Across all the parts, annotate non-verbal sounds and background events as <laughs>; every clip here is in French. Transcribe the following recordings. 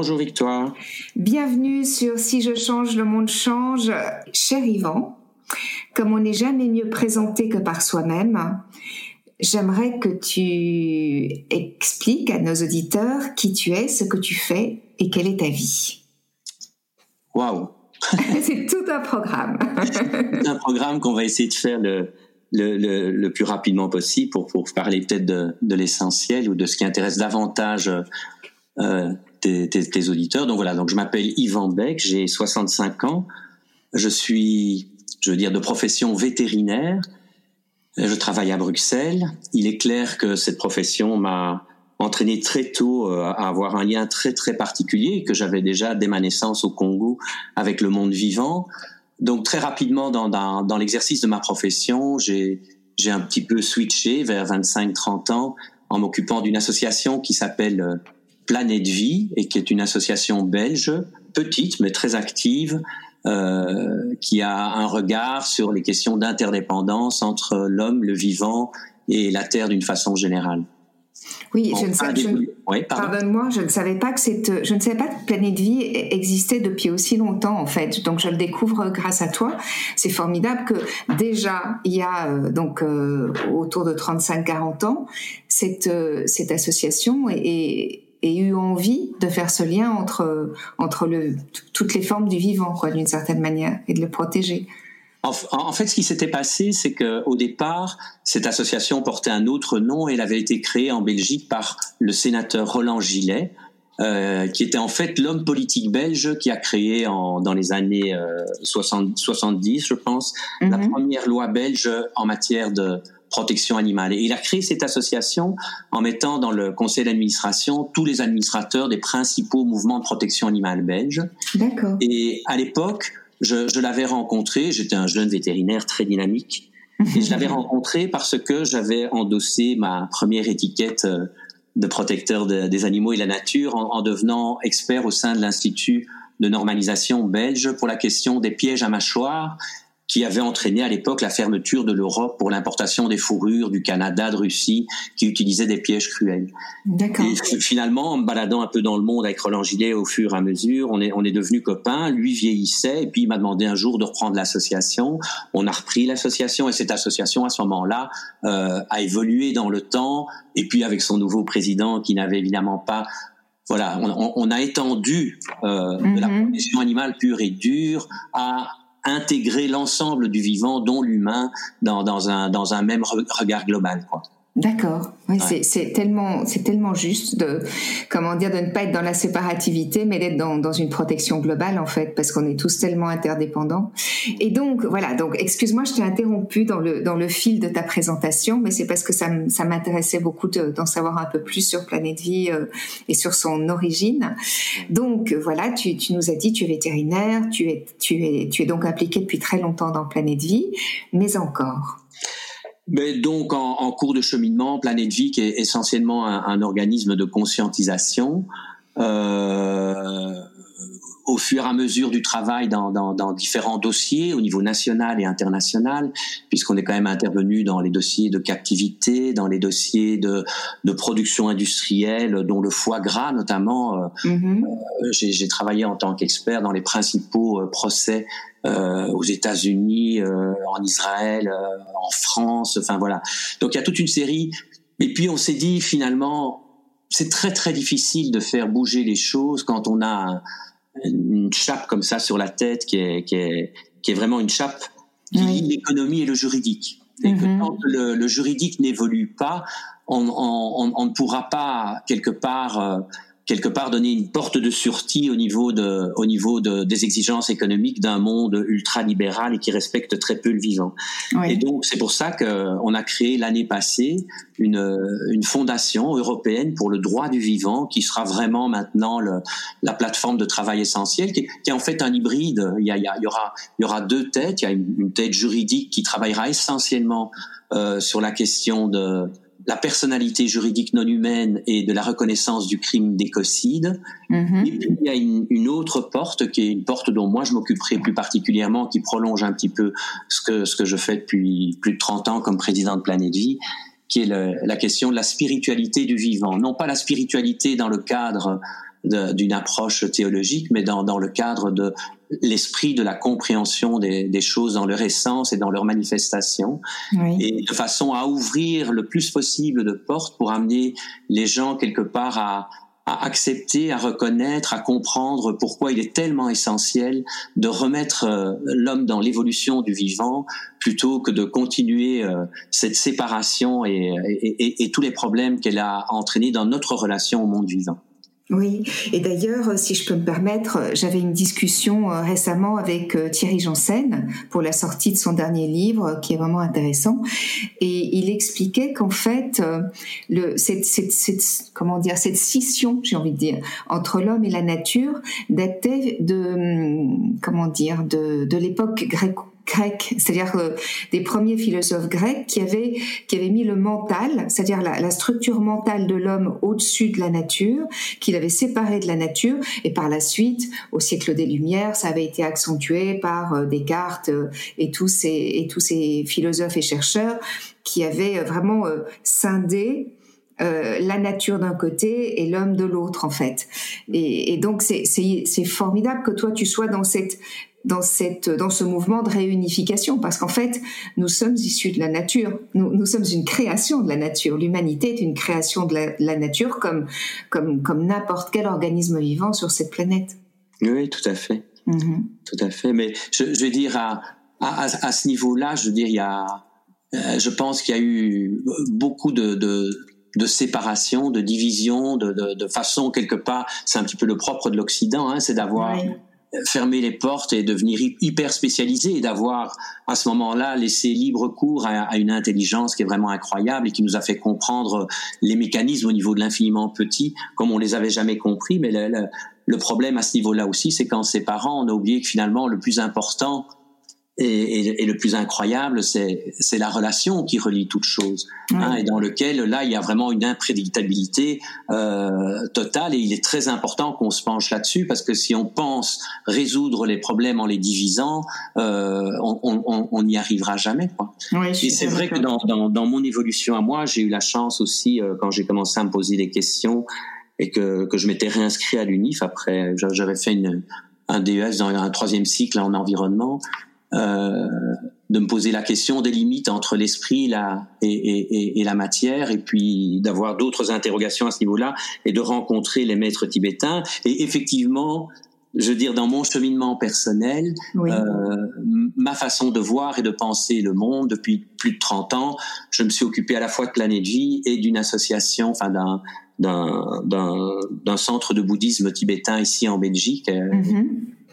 Bonjour Victoire. Bienvenue sur Si je change, le monde change. Cher Yvan, comme on n'est jamais mieux présenté que par soi-même, j'aimerais que tu expliques à nos auditeurs qui tu es, ce que tu fais et quelle est ta vie. Waouh <laughs> C'est tout un programme. <laughs> un programme qu'on va essayer de faire le, le, le, plus rapidement possible pour, pour parler peut-être de, de l'essentiel ou de ce qui intéresse davantage euh, tes, auditeurs. Donc voilà, donc je m'appelle Yvan Beck, j'ai 65 ans, je suis, je veux dire, de profession vétérinaire. Je travaille à Bruxelles. Il est clair que cette profession m'a entraîné très tôt euh, à avoir un lien très très particulier que j'avais déjà dès ma naissance au Congo avec le monde vivant. Donc très rapidement dans, dans, dans l'exercice de ma profession, j'ai j'ai un petit peu switché vers 25-30 ans en m'occupant d'une association qui s'appelle euh, Planète Vie et qui est une association belge, petite mais très active, euh, qui a un regard sur les questions d'interdépendance entre l'homme, le vivant et la Terre d'une façon générale. Oui, je ne sais, pardonne-moi, je ne savais pas que cette, je ne savais pas que Planète Vie existait depuis aussi longtemps en fait. Donc je le découvre grâce à toi. C'est formidable que déjà il y a euh, donc euh, autour de 35-40 ans cette euh, cette association et, et eu envie de faire ce lien entre entre le toutes les formes du vivant quoi d'une certaine manière et de le protéger. En, fait, ce qui s'était passé, c'est que au départ, cette association portait un autre nom. Elle avait été créée en Belgique par le sénateur Roland Gillet, euh, qui était en fait l'homme politique belge qui a créé en, dans les années euh, 60, 70, je pense, la mhm. première loi belge en matière de protection animale. Et il a créé cette association en mettant dans le conseil d'administration tous les administrateurs des principaux mouvements de protection animale belges. D'accord. Et à l'époque, je, je l'avais rencontré, j'étais un jeune vétérinaire très dynamique, et je l'avais <laughs> rencontré parce que j'avais endossé ma première étiquette euh, de protecteur des animaux et la nature en, en devenant expert au sein de l'Institut de normalisation belge pour la question des pièges à mâchoires qui avait entraîné à l'époque la fermeture de l'Europe pour l'importation des fourrures du Canada, de Russie, qui utilisaient des pièges cruels. D'accord. Et finalement, en me baladant un peu dans le monde avec Roland Gillet au fur et à mesure, on est, on est devenus copains. Lui vieillissait et puis il m'a demandé un jour de reprendre l'association. On a repris l'association et cette association, à ce moment-là, euh, a évolué dans le temps. Et puis avec son nouveau président qui n'avait évidemment pas voilà, on, on, a étendu euh, de la mm-hmm. protection animale pure et dure à intégrer l'ensemble du vivant, dont l'humain, dans, dans, un, dans un même regard global. Quoi. D'accord. Oui, c'est tellement, c'est tellement juste de, comment dire, de ne pas être dans la séparativité, mais d'être dans, dans une protection globale en fait, parce qu'on est tous tellement interdépendants. Et donc voilà. Donc excuse-moi, je t'ai interrompu dans le dans le fil de ta présentation, mais c'est parce que ça ça m'intéressait beaucoup d'en savoir un peu plus sur Planète Vie euh, et sur son origine. Donc voilà, tu, tu nous as dit, tu es vétérinaire, tu es tu es tu es donc impliqué depuis très longtemps dans Planète Vie, mais encore. Mais donc en, en, cours de cheminement, Planète Vie qui est essentiellement un, un organisme de conscientisation. Euh, au fur et à mesure du travail dans, dans, dans, différents dossiers au niveau national et international, puisqu'on est quand même intervenu dans les dossiers de captivité, dans les dossiers de, de production industrielle, dont le foie gras notamment. Euh, mm-hmm. euh, J'ai travaillé en tant qu'expert dans les principaux euh, procès euh, aux États-Unis, euh, en Israël, en France, enfin voilà. Donc il y a toute une série. Et puis on s'est dit finalement, c'est très très difficile de faire bouger les choses quand on a une chape comme ça sur la tête qui est, qui est, qui est vraiment une chape qui lie l'économie et le juridique. Et que mhm. quand le, le juridique n'évolue pas, on, on, on, ne pourra pas quelque part euh, quelque part donner une porte de sortie au niveau de, au niveau de, des exigences économiques d'un monde ultra libéral et qui respecte très peu le vivant. Et donc c'est pour ça qu'on a créé l'année passée une, une fondation européenne pour le droit du vivant qui sera vraiment maintenant le, la plateforme de travail essentielle qui, qui, est en fait un hybride. Il y, a, il y, aura, il y aura deux têtes. Il y a une, une tête juridique qui travaillera essentiellement euh, sur la question de la personnalité juridique non humaine et de la reconnaissance du crime d'écocide. Mm-hmm. Et puis il y a une, autre porte qui est une porte dont moi je m'occuperai plus particulièrement, qui prolonge un petit peu ce que, ce que je fais depuis plus de 30 ans comme président de Planète Vie, qui est la question de la spiritualité du vivant. Non pas la spiritualité dans le cadre d'une approche théologique, mais dans, dans le cadre de l'esprit de la compréhension des, des, choses dans leur essence et dans leur manifestation, et de façon à ouvrir le plus possible de portes pour amener les gens quelque part à, à accepter, à reconnaître, à comprendre pourquoi il est tellement essentiel de remettre euh, l'homme dans l'évolution du vivant plutôt que de continuer euh, cette séparation et, et, et tous les problèmes qu'elle a entraînés dans notre relation au monde vivant. Oui, et d'ailleurs, si je peux me permettre, j'avais une discussion euh, récemment avec euh, Thierry Janssen pour la sortie de son dernier livre, qui est vraiment intéressant, et il expliquait qu'en fait, euh, le, cette, cette, cette, comment dire, cette scission, j'ai envie de dire, entre l'homme et la nature datait de, hum, comment dire, de, de l'époque gréco grec, c'est-à-dire euh, des premiers philosophes grecs qui avaient qui avaient mis le mental, c'est-à-dire la, structure mentale de l'homme au-dessus de la nature, qu'il avait séparé de la nature, et par la suite, au siècle des Lumières, ça avait été accentué par euh, Descartes euh, et tous ces et tous ces philosophes et chercheurs qui avaient vraiment scindé la nature d'un côté et l'homme de l'autre en fait. Et, et donc c'est formidable que toi tu sois dans cette dans cette dans ce mouvement de réunification parce qu'en fait nous sommes issus de la nature. Nous, nous sommes une création de la nature. L'humanité est une création de la, la nature comme comme comme n'importe quel organisme vivant sur cette planète. Oui tout à fait. Mm-hmm. tout à fait. Mais je, je vais dire à, à, à ce niveau là je veux dire il y a euh, je pense qu'il y a eu beaucoup de, de de séparation, de division, de, de, de façon quelque part, c'est un petit peu le propre de l'Occident, hein, c'est d'avoir fermé les portes et devenir hyper spécialisé et d'avoir à ce moment-là laissé libre cours à, une intelligence qui est vraiment incroyable et qui nous a fait comprendre les mécanismes au niveau de l'infiniment petit comme on les avait jamais compris. Mais le, le, le problème à ce niveau-là aussi, c'est qu'en séparant, on a oublié que finalement le plus important et, et, le plus incroyable, c'est la relation qui relie toutes choses, hein, et dans lequel là il y a vraiment une imprédictabilité euh, totale, et il est très important qu'on se penche là-dessus parce que si on pense résoudre les problèmes en les divisant, euh, on n'y arrivera jamais. Quoi. et c'est vrai que dans, dans, dans, mon évolution à moi, j'ai eu la chance aussi euh, quand j'ai commencé à me poser des questions et que, que je m'étais réinscrit à l'UNIF après, j'avais fait une, un DES dans un troisième cycle en environnement euh, de me poser la question des limites entre l'esprit la, et, et, et, la matière, et puis d'avoir d'autres interrogations à ce niveau-là, et de rencontrer les maîtres tibétains. Et effectivement, je veux dire, dans mon cheminement personnel, euh, ma façon de voir et de penser le monde depuis plus de 30 ans, je me suis occupé à la fois de Planète Vie et d'une association, enfin d'un d'un centre de bouddhisme tibétain ici en Belgique. Mm-hmm.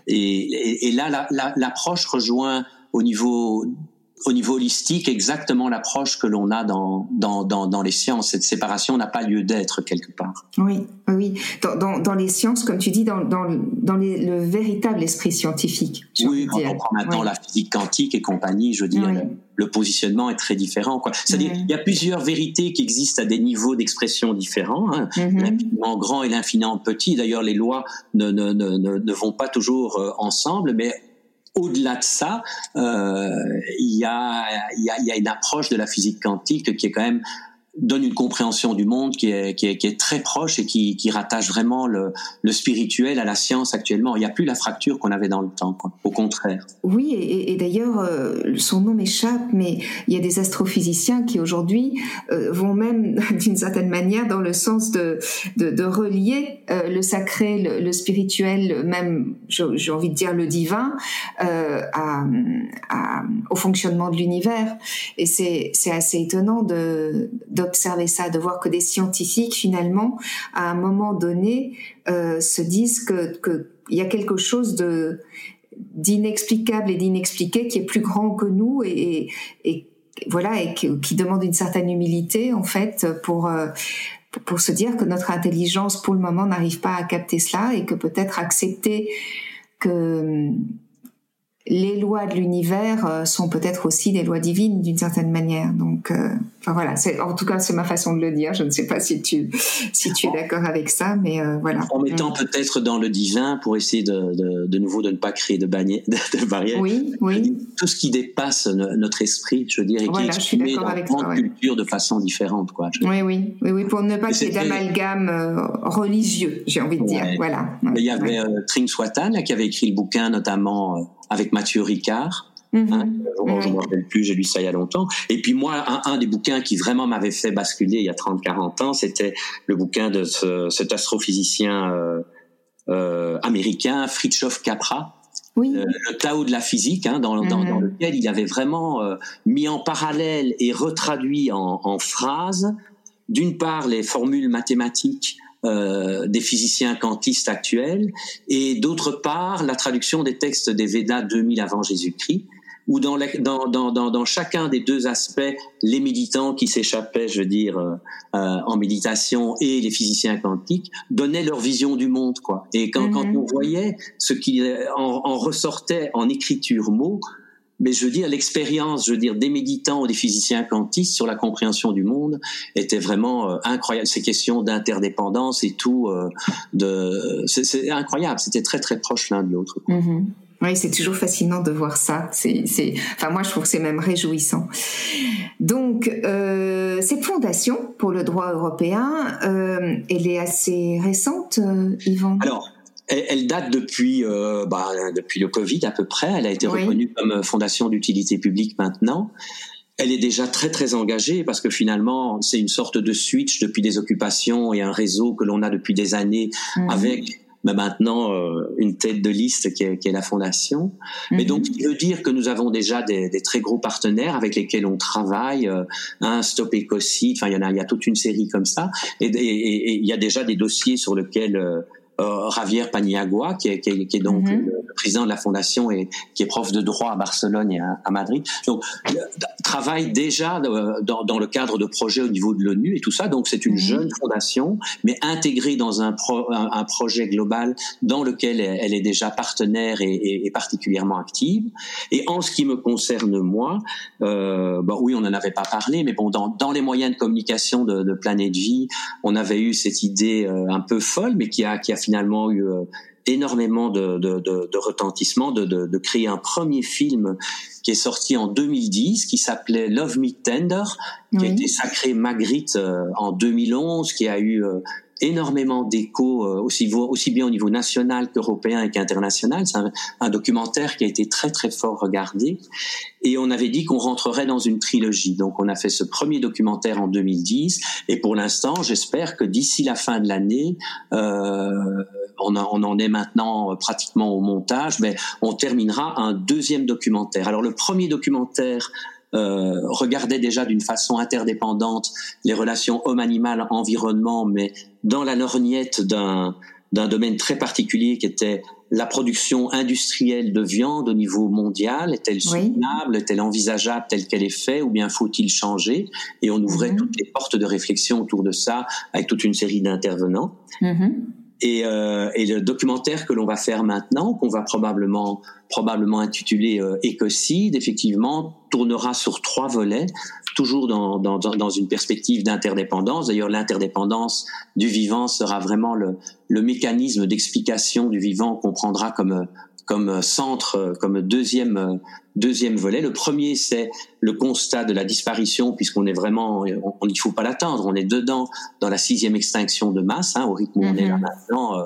Et, là, l'approche la, rejoint au niveau au niveau holistique exactement l'approche que l'on a dans, dans, dans, dans, les sciences. Cette séparation n'a pas lieu d'être quelque part. Oui, oui. Dans, dans, dans, les sciences, comme tu dis, dans, dans, dans les, le véritable esprit scientifique. Oui, quand on prend maintenant la physique quantique et compagnie, je veux dire, le, positionnement est très différent. C'est-à-dire, il y a plusieurs vérités qui existent à des niveaux d'expression différents. Hein. Mm-hmm. L'infiniment grand et l'infiniment petit. D'ailleurs, les lois ne, ne, ne, ne, vont pas toujours euh, ensemble, mais au-delà de ça, euh, il y, a, une approche de la physique quantique qui est quand même donne une compréhension du monde qui est, qui est, très proche et qui, qui rattache vraiment le, le, spirituel à la science actuellement. Il n'y a plus la fracture qu'on avait dans le temps, au contraire. Oui, et, d'ailleurs, euh, son nom m'échappe, mais il y a des astrophysiciens qui aujourd'hui euh, vont même, <laughs> d'une certaine manière, dans le sens de, de, relier euh, le sacré, le, spirituel, même, j'ai envie de dire, le divin, au fonctionnement de l'univers. Et c'est assez étonnant de observer ça, de voir que des scientifiques finalement, à un moment donné, euh, se disent que qu'il y a quelque chose de d'inexplicable et d'inexpliqué qui est plus grand que nous et, et, voilà et qui, demande une certaine humilité en fait pour euh, pour se dire que notre intelligence pour le moment n'arrive pas à capter cela et que peut-être accepter que les lois de l'univers euh, sont peut-être aussi des lois divines d'une certaine manière. Donc, euh, enfin voilà, en tout cas, c'est ma façon de le dire. Je ne sais pas si tu si tu es d'accord avec ça, mais euh, voilà. En mettant peut-être dans le divin pour essayer de, de, de nouveau de ne pas créer de, barrières. <laughs> De, barrières. Oui, oui. Tout ce qui dépasse notre esprit, je veux dire, et qui est exprimé dans notre culture de façon différente, quoi. Oui, oui, oui, oui, pour ne pas qu'il y ait d'amalgame religieux, j'ai envie de dire. Voilà. Il y avait Tring Swatan qui avait écrit le bouquin notamment avec Mathieu Ricard. Mm hein, je ne me rappelle plus, j'ai lu ça il y a longtemps. Et puis moi, un, des bouquins qui vraiment m'avait fait basculer il y a 30-40 ans, c'était le bouquin de ce, cet astrophysicien euh, euh, américain, Fritjof Capra, oui. Euh, le Tao de la physique, hein, dans, dans, dans, lequel il avait vraiment euh, mis en parallèle et retraduit en, en phrases, d'une part les formules mathématiques euh, des physiciens quantistes actuels, et d'autre part la traduction des textes des Védas 2000 avant Jésus-Christ, où dans, dans, dans, dans, chacun des deux aspects, les méditants qui s'échappaient, je veux dire, euh, euh, en méditation et les physiciens quantiques donnaient leur vision du monde, quoi. Et quand, quand mm-hmm. on voyait ce qui en, en ressortait en écriture mot, mais je veux dire l'expérience, je veux dire des méditants ou des physiciens quantistes sur la compréhension du monde était vraiment euh, incroyable. Ces questions d'interdépendance et tout, euh, de, c'est incroyable. C'était très très proche l'un de l'autre. Mm-hmm. Oui, c'est toujours fascinant de voir ça. C'est, enfin moi je trouve que c'est même réjouissant. Donc euh, cette fondation pour le droit européen, euh, elle est assez récente, euh, Yvan? Alors elle, date depuis, euh, bah, depuis le Covid à peu près. Elle a été reconnue comme fondation d'utilité publique maintenant. Elle est déjà très très engagée parce que finalement c'est une sorte de switch depuis des occupations et un réseau que l'on a depuis des années mhm. avec mais bah, maintenant euh, une tête de liste qui est, qui est la fondation. Mais mhm. donc, il veut dire que nous avons déjà des, des, très gros partenaires avec lesquels on travaille, euh, un Stop Ecocide, enfin il y en a, il y a toute une série comme ça, et, et, et, il y a déjà des dossiers sur lesquels euh, euh, Javier Paniagua, qui est, qui est, qui est donc mhm. le président de la fondation et qui est prof de droit à Barcelone et à, Madrid. Donc, travaille déjà euh, dans, dans, le cadre de projets au niveau de l'ONU et tout ça. Donc, c'est une mhm. jeune fondation, mais intégrée dans un, pro, un, projet global dans lequel elle est déjà partenaire et, et, et, particulièrement active. Et en ce qui me concerne moi, euh, bon, oui, on n'en avait pas parlé, mais bon, dans, dans les moyens de communication de, de Planète Vie, on avait eu cette idée euh, un peu folle, mais qui a, qui a finalement eu euh, énormément de, de, de, de retentissement, de, de, de, créer un premier film qui est sorti en 2010, qui s'appelait Love Me Tender, qui a été sacré Magritte euh, en 2011, qui a eu euh, énormément d'écho aussi, aussi bien au niveau national qu'européen et qu'international. C'est un, un, documentaire qui a été très très fort regardé. Et on avait dit qu'on rentrerait dans une trilogie. Donc on a fait ce premier documentaire en 2010. Et pour l'instant, j'espère que d'ici la fin de l'année, euh, on, on, en est maintenant pratiquement au montage, mais on terminera un deuxième documentaire. Alors le premier documentaire euh, regardait déjà d'une façon interdépendante les relations homme-animal, environnement, mais dans la lorgnette d'un d'un domaine très particulier qui était la production industrielle de viande au niveau mondial Est-elle soutenable? Est-elle envisageable telle qu'elle est faite? Ou bien faut-il changer? Et on ouvrait mhm. toutes les portes de réflexion autour de ça avec toute une série d'intervenants. Mhm. Et, euh, et, le documentaire que l'on va faire maintenant, qu'on va probablement probablement intitulé euh, Écocide, effectivement, tournera sur trois volets, toujours dans, dans, dans une perspective d'interdépendance. D'ailleurs, l'interdépendance du vivant sera vraiment le, le mécanisme d'explication du vivant qu'on prendra comme comme centre, comme deuxième deuxième volet. Le premier, c'est le constat de la disparition, puisqu'on est vraiment, on, il faut pas l'attendre, on est dedans dans la sixième extinction de masse, hein, au rythme où on est là mhm. maintenant. Euh,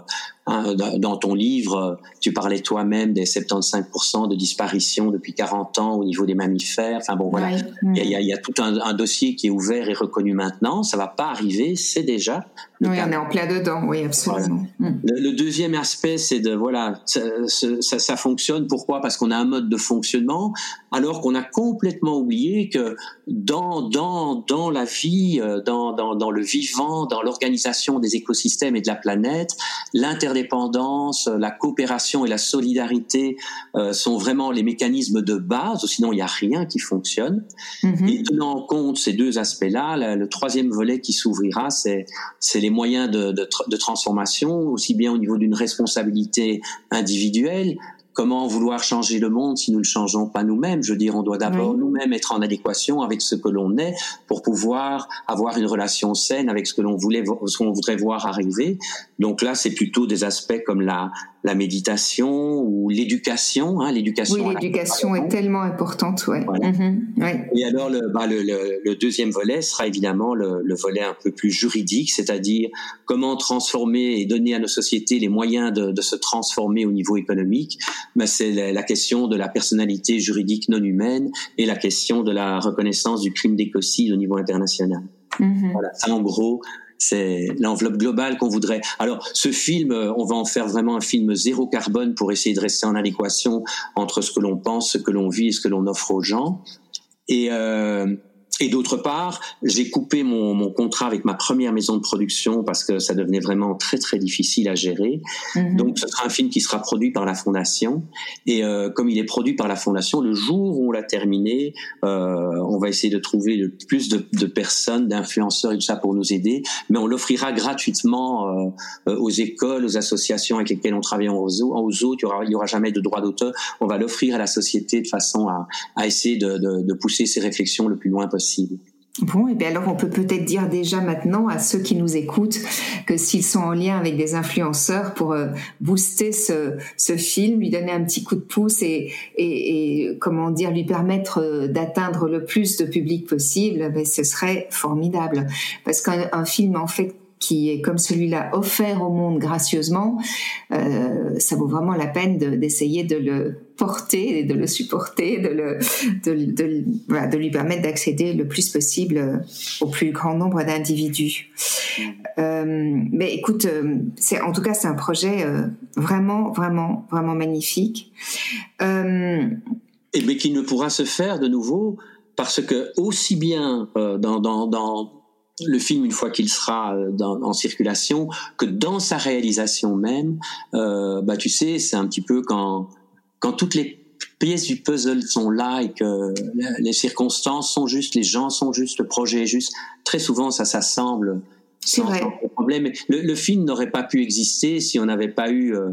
hein, dans ton livre, tu parlais toi-même des 75% de disparition depuis 40 ans au niveau des mammifères. Enfin bon, voilà, il y, a, y, a, tout un, un, dossier qui est ouvert et reconnu maintenant. Ça va pas arriver, c'est déjà. Le oui, on est en plein dedans, oui, absolument. Mm. Le, deuxième aspect, c'est de voilà, ça, ça, ça fonctionne. Pourquoi? Parce qu'on a un mode de fonctionnement, alors qu'on a complètement oublié que dans dans dans la vie, euh, dans dans, dans le vivant, dans l'organisation des écosystèmes et de la planète, l'interdépendance, la coopération et la solidarité euh, sont vraiment les mécanismes de base. Sinon, il n'y a rien qui fonctionne. Mm-hmm. Et tenant en compte ces deux aspects-là, le troisième volet qui s'ouvrira, c'est c'est les moyens de, de, de transformation, aussi bien au niveau d'une responsabilité individuelle, comment vouloir changer le monde si nous ne changeons pas nous-mêmes? Je veux dire, on doit d'abord nous-mêmes être en adéquation avec ce que l'on est pour pouvoir avoir une relation saine avec ce que l'on voulait, ce qu'on voudrait voir arriver. Donc là, c'est plutôt des aspects comme la, la méditation ou l'éducation. Hein, l'éducation. Oui, l'éducation est tellement importante, ouais. Mhm, ouais. Et alors, le, bah, le, le, deuxième volet sera évidemment le, le volet un peu plus juridique, c'est-à-dire comment transformer et donner à nos sociétés les moyens de, de se transformer au niveau économique. Mais c'est la, question de la personnalité juridique non humaine et la question de la reconnaissance du crime d'écocide au niveau international. Mhm. Voilà, ça en gros c'est l'enveloppe globale qu'on voudrait. Alors, ce film, euh, on va en faire vraiment un film zéro carbone pour essayer de rester en adéquation entre ce que l'on pense, ce que l'on vit et ce que l'on offre aux gens. Et euh, et d'autre part, j'ai coupé mon, mon, contrat avec ma première maison de production parce que ça devenait vraiment très très difficile à gérer. Mhm. Donc ce sera un film qui sera produit par la fondation. Et euh, comme il est produit par la fondation, le jour où on l'a terminé, euh, on va essayer de trouver le plus de, de personnes, d'influenceurs et tout ça pour nous aider. Mais on l'offrira gratuitement euh, aux écoles, aux associations avec lesquelles on travaille en aux, aux autres. Il y aura, il y aura jamais de droit d'auteur. On va l'offrir à la société de façon à, à essayer de, de, de pousser ces réflexions le plus loin possible. Bon, et bien alors on peut peut-être dire déjà maintenant à ceux qui nous écoutent que s'ils sont en lien avec des influenceurs pour euh, booster ce, film, lui donner un petit coup de pouce et comment dire, lui permettre euh, d'atteindre le plus de public possible, ben, ce serait formidable. Parce qu'un film en fait qui est comme celui-là offert au monde gracieusement, euh, ça vaut vraiment la peine d'essayer de, le porter, de le supporter, de, lui permettre d'accéder le plus possible au plus grand nombre d'individus. Euh, mais écoute, euh, en tout cas c'est un projet euh, vraiment, vraiment, vraiment magnifique. Euh, et mais qui ne pourra se faire de nouveau parce que aussi bien euh, dans, dans le film une fois qu'il sera euh, en circulation que dans sa réalisation même euh, bah tu sais c'est un petit peu quand quand toutes les pièces du puzzle sont là et que les circonstances sont justes les gens sont justes le projet est juste très souvent ça s'assemble c'est vrai. problème. Le, le film n'aurait pas pu exister si on n'avait pas eu euh,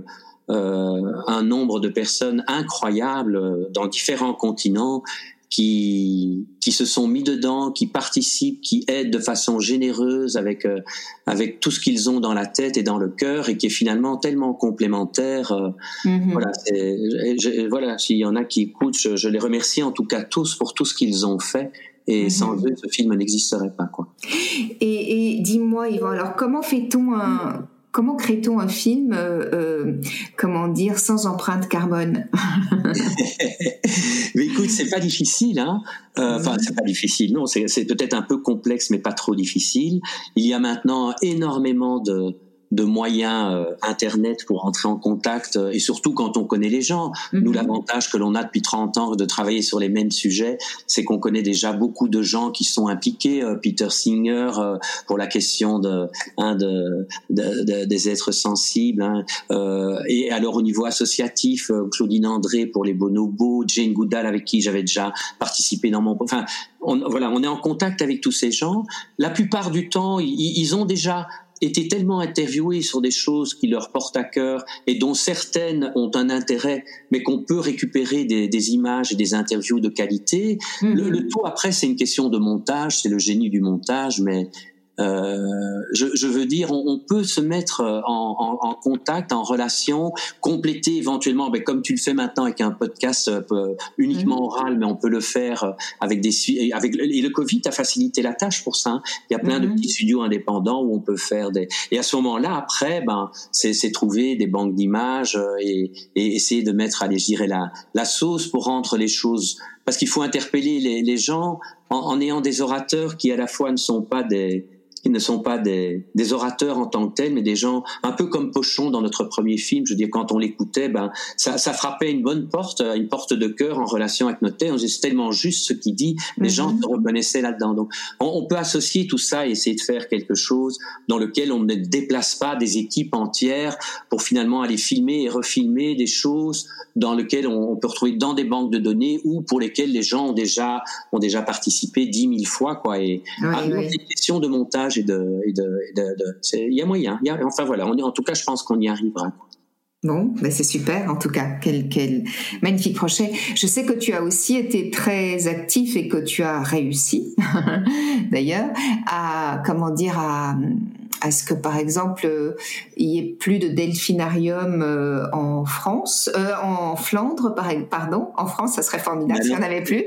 euh, un nombre de personnes incroyables dans différents continents qui qui se sont mis dedans, qui participent, qui aident de façon généreuse avec euh, avec tout ce qu'ils ont dans la tête et dans le cœur et qui est finalement tellement complémentaire. Euh, mm-hmm. Voilà, voilà, s'il y en a qui écoutent, je, je, les remercie en tout cas tous pour tout ce qu'ils ont fait. Et mm-hmm. sans eux, ce film n'existerait pas, quoi. Et, et dis-moi, Yvan, alors comment fait-on un comment crée-t-on un film, euh, euh, comment dire, sans empreinte carbone? <laughs> Mais écoute, c'est pas difficile, hein. Euh, enfin, c'est pas difficile. Non, c'est peut-être un peu complexe, mais pas trop difficile. Il y a maintenant énormément de de moyens euh, internet pour entrer en contact euh, et surtout quand on connaît les gens. Mhm. Nous l'avantage que l'on a depuis 30 ans de travailler sur les mêmes sujets, c'est qu'on connaît déjà beaucoup de gens qui sont impliqués. Euh, Peter Singer pour la question de, hein, de, de, des êtres sensibles hein, et alors au niveau associatif, Claudine André pour les bonobos, Jane Goodall avec qui j'avais déjà participé dans mon enfin on, voilà, on est en contact avec tous ces gens. La plupart du temps, ils, ils ont déjà été tellement interviewés sur des choses qui leur portent à cœur et dont certaines ont un intérêt, mais qu'on peut récupérer des, des, images et des interviews de qualité. Mm-hmm. Le, le, tout après, c'est une question de montage, c'est le génie du montage, mais euh, je, je, veux dire, on, on, peut se mettre en, en, en, contact, en relation, compléter éventuellement, ben, comme tu le fais maintenant avec un podcast euh, uniquement mhm. oral, mais on peut le faire avec des avec et le Covid a facilité la tâche pour ça. Hein. Il y a plein de mhm. petits studios indépendants où on peut faire des et à ce moment-là, après, ben c'est trouver des banques d'images euh, et, et, essayer de mettre, allez, je dirais la la sauce pour rendre les choses parce qu'il faut interpeller les, les gens en, en ayant des orateurs qui à la fois ne sont pas des qui ne sont pas des, des, orateurs en tant que tels, mais des gens un peu comme Pochon dans notre premier film. Je veux dire, quand on l'écoutait, ben ça, ça, frappait une bonne porte, une porte de cœur en relation avec notre thème. C'est tellement juste ce qu'il dit, les gens mhm. se reconnaissaient là-dedans. Donc, on, on, peut associer tout ça et essayer de faire quelque chose dans lequel on ne déplace pas des équipes entières pour finalement aller filmer et refilmer des choses dans lesquelles on, on peut retrouver dans des banques de données ou pour lesquelles les gens ont déjà ont déjà participé dix mille fois, quoi. Et oui, oui. des questions de montage et de, il y a moyen. Enfin voilà, en tout cas, je pense qu'on y arrivera. Bon, ben c'est super en tout cas. Quel, quel magnifique projet. Je sais que tu as aussi été très actif et que tu as réussi, <laughs> d'ailleurs, à comment dire à à ce que, par exemple, euh, il y ait plus de delphinarium euh, en France, euh, en Flandre, par, pardon, en France, ça serait formidable s'il n'y en avait plus.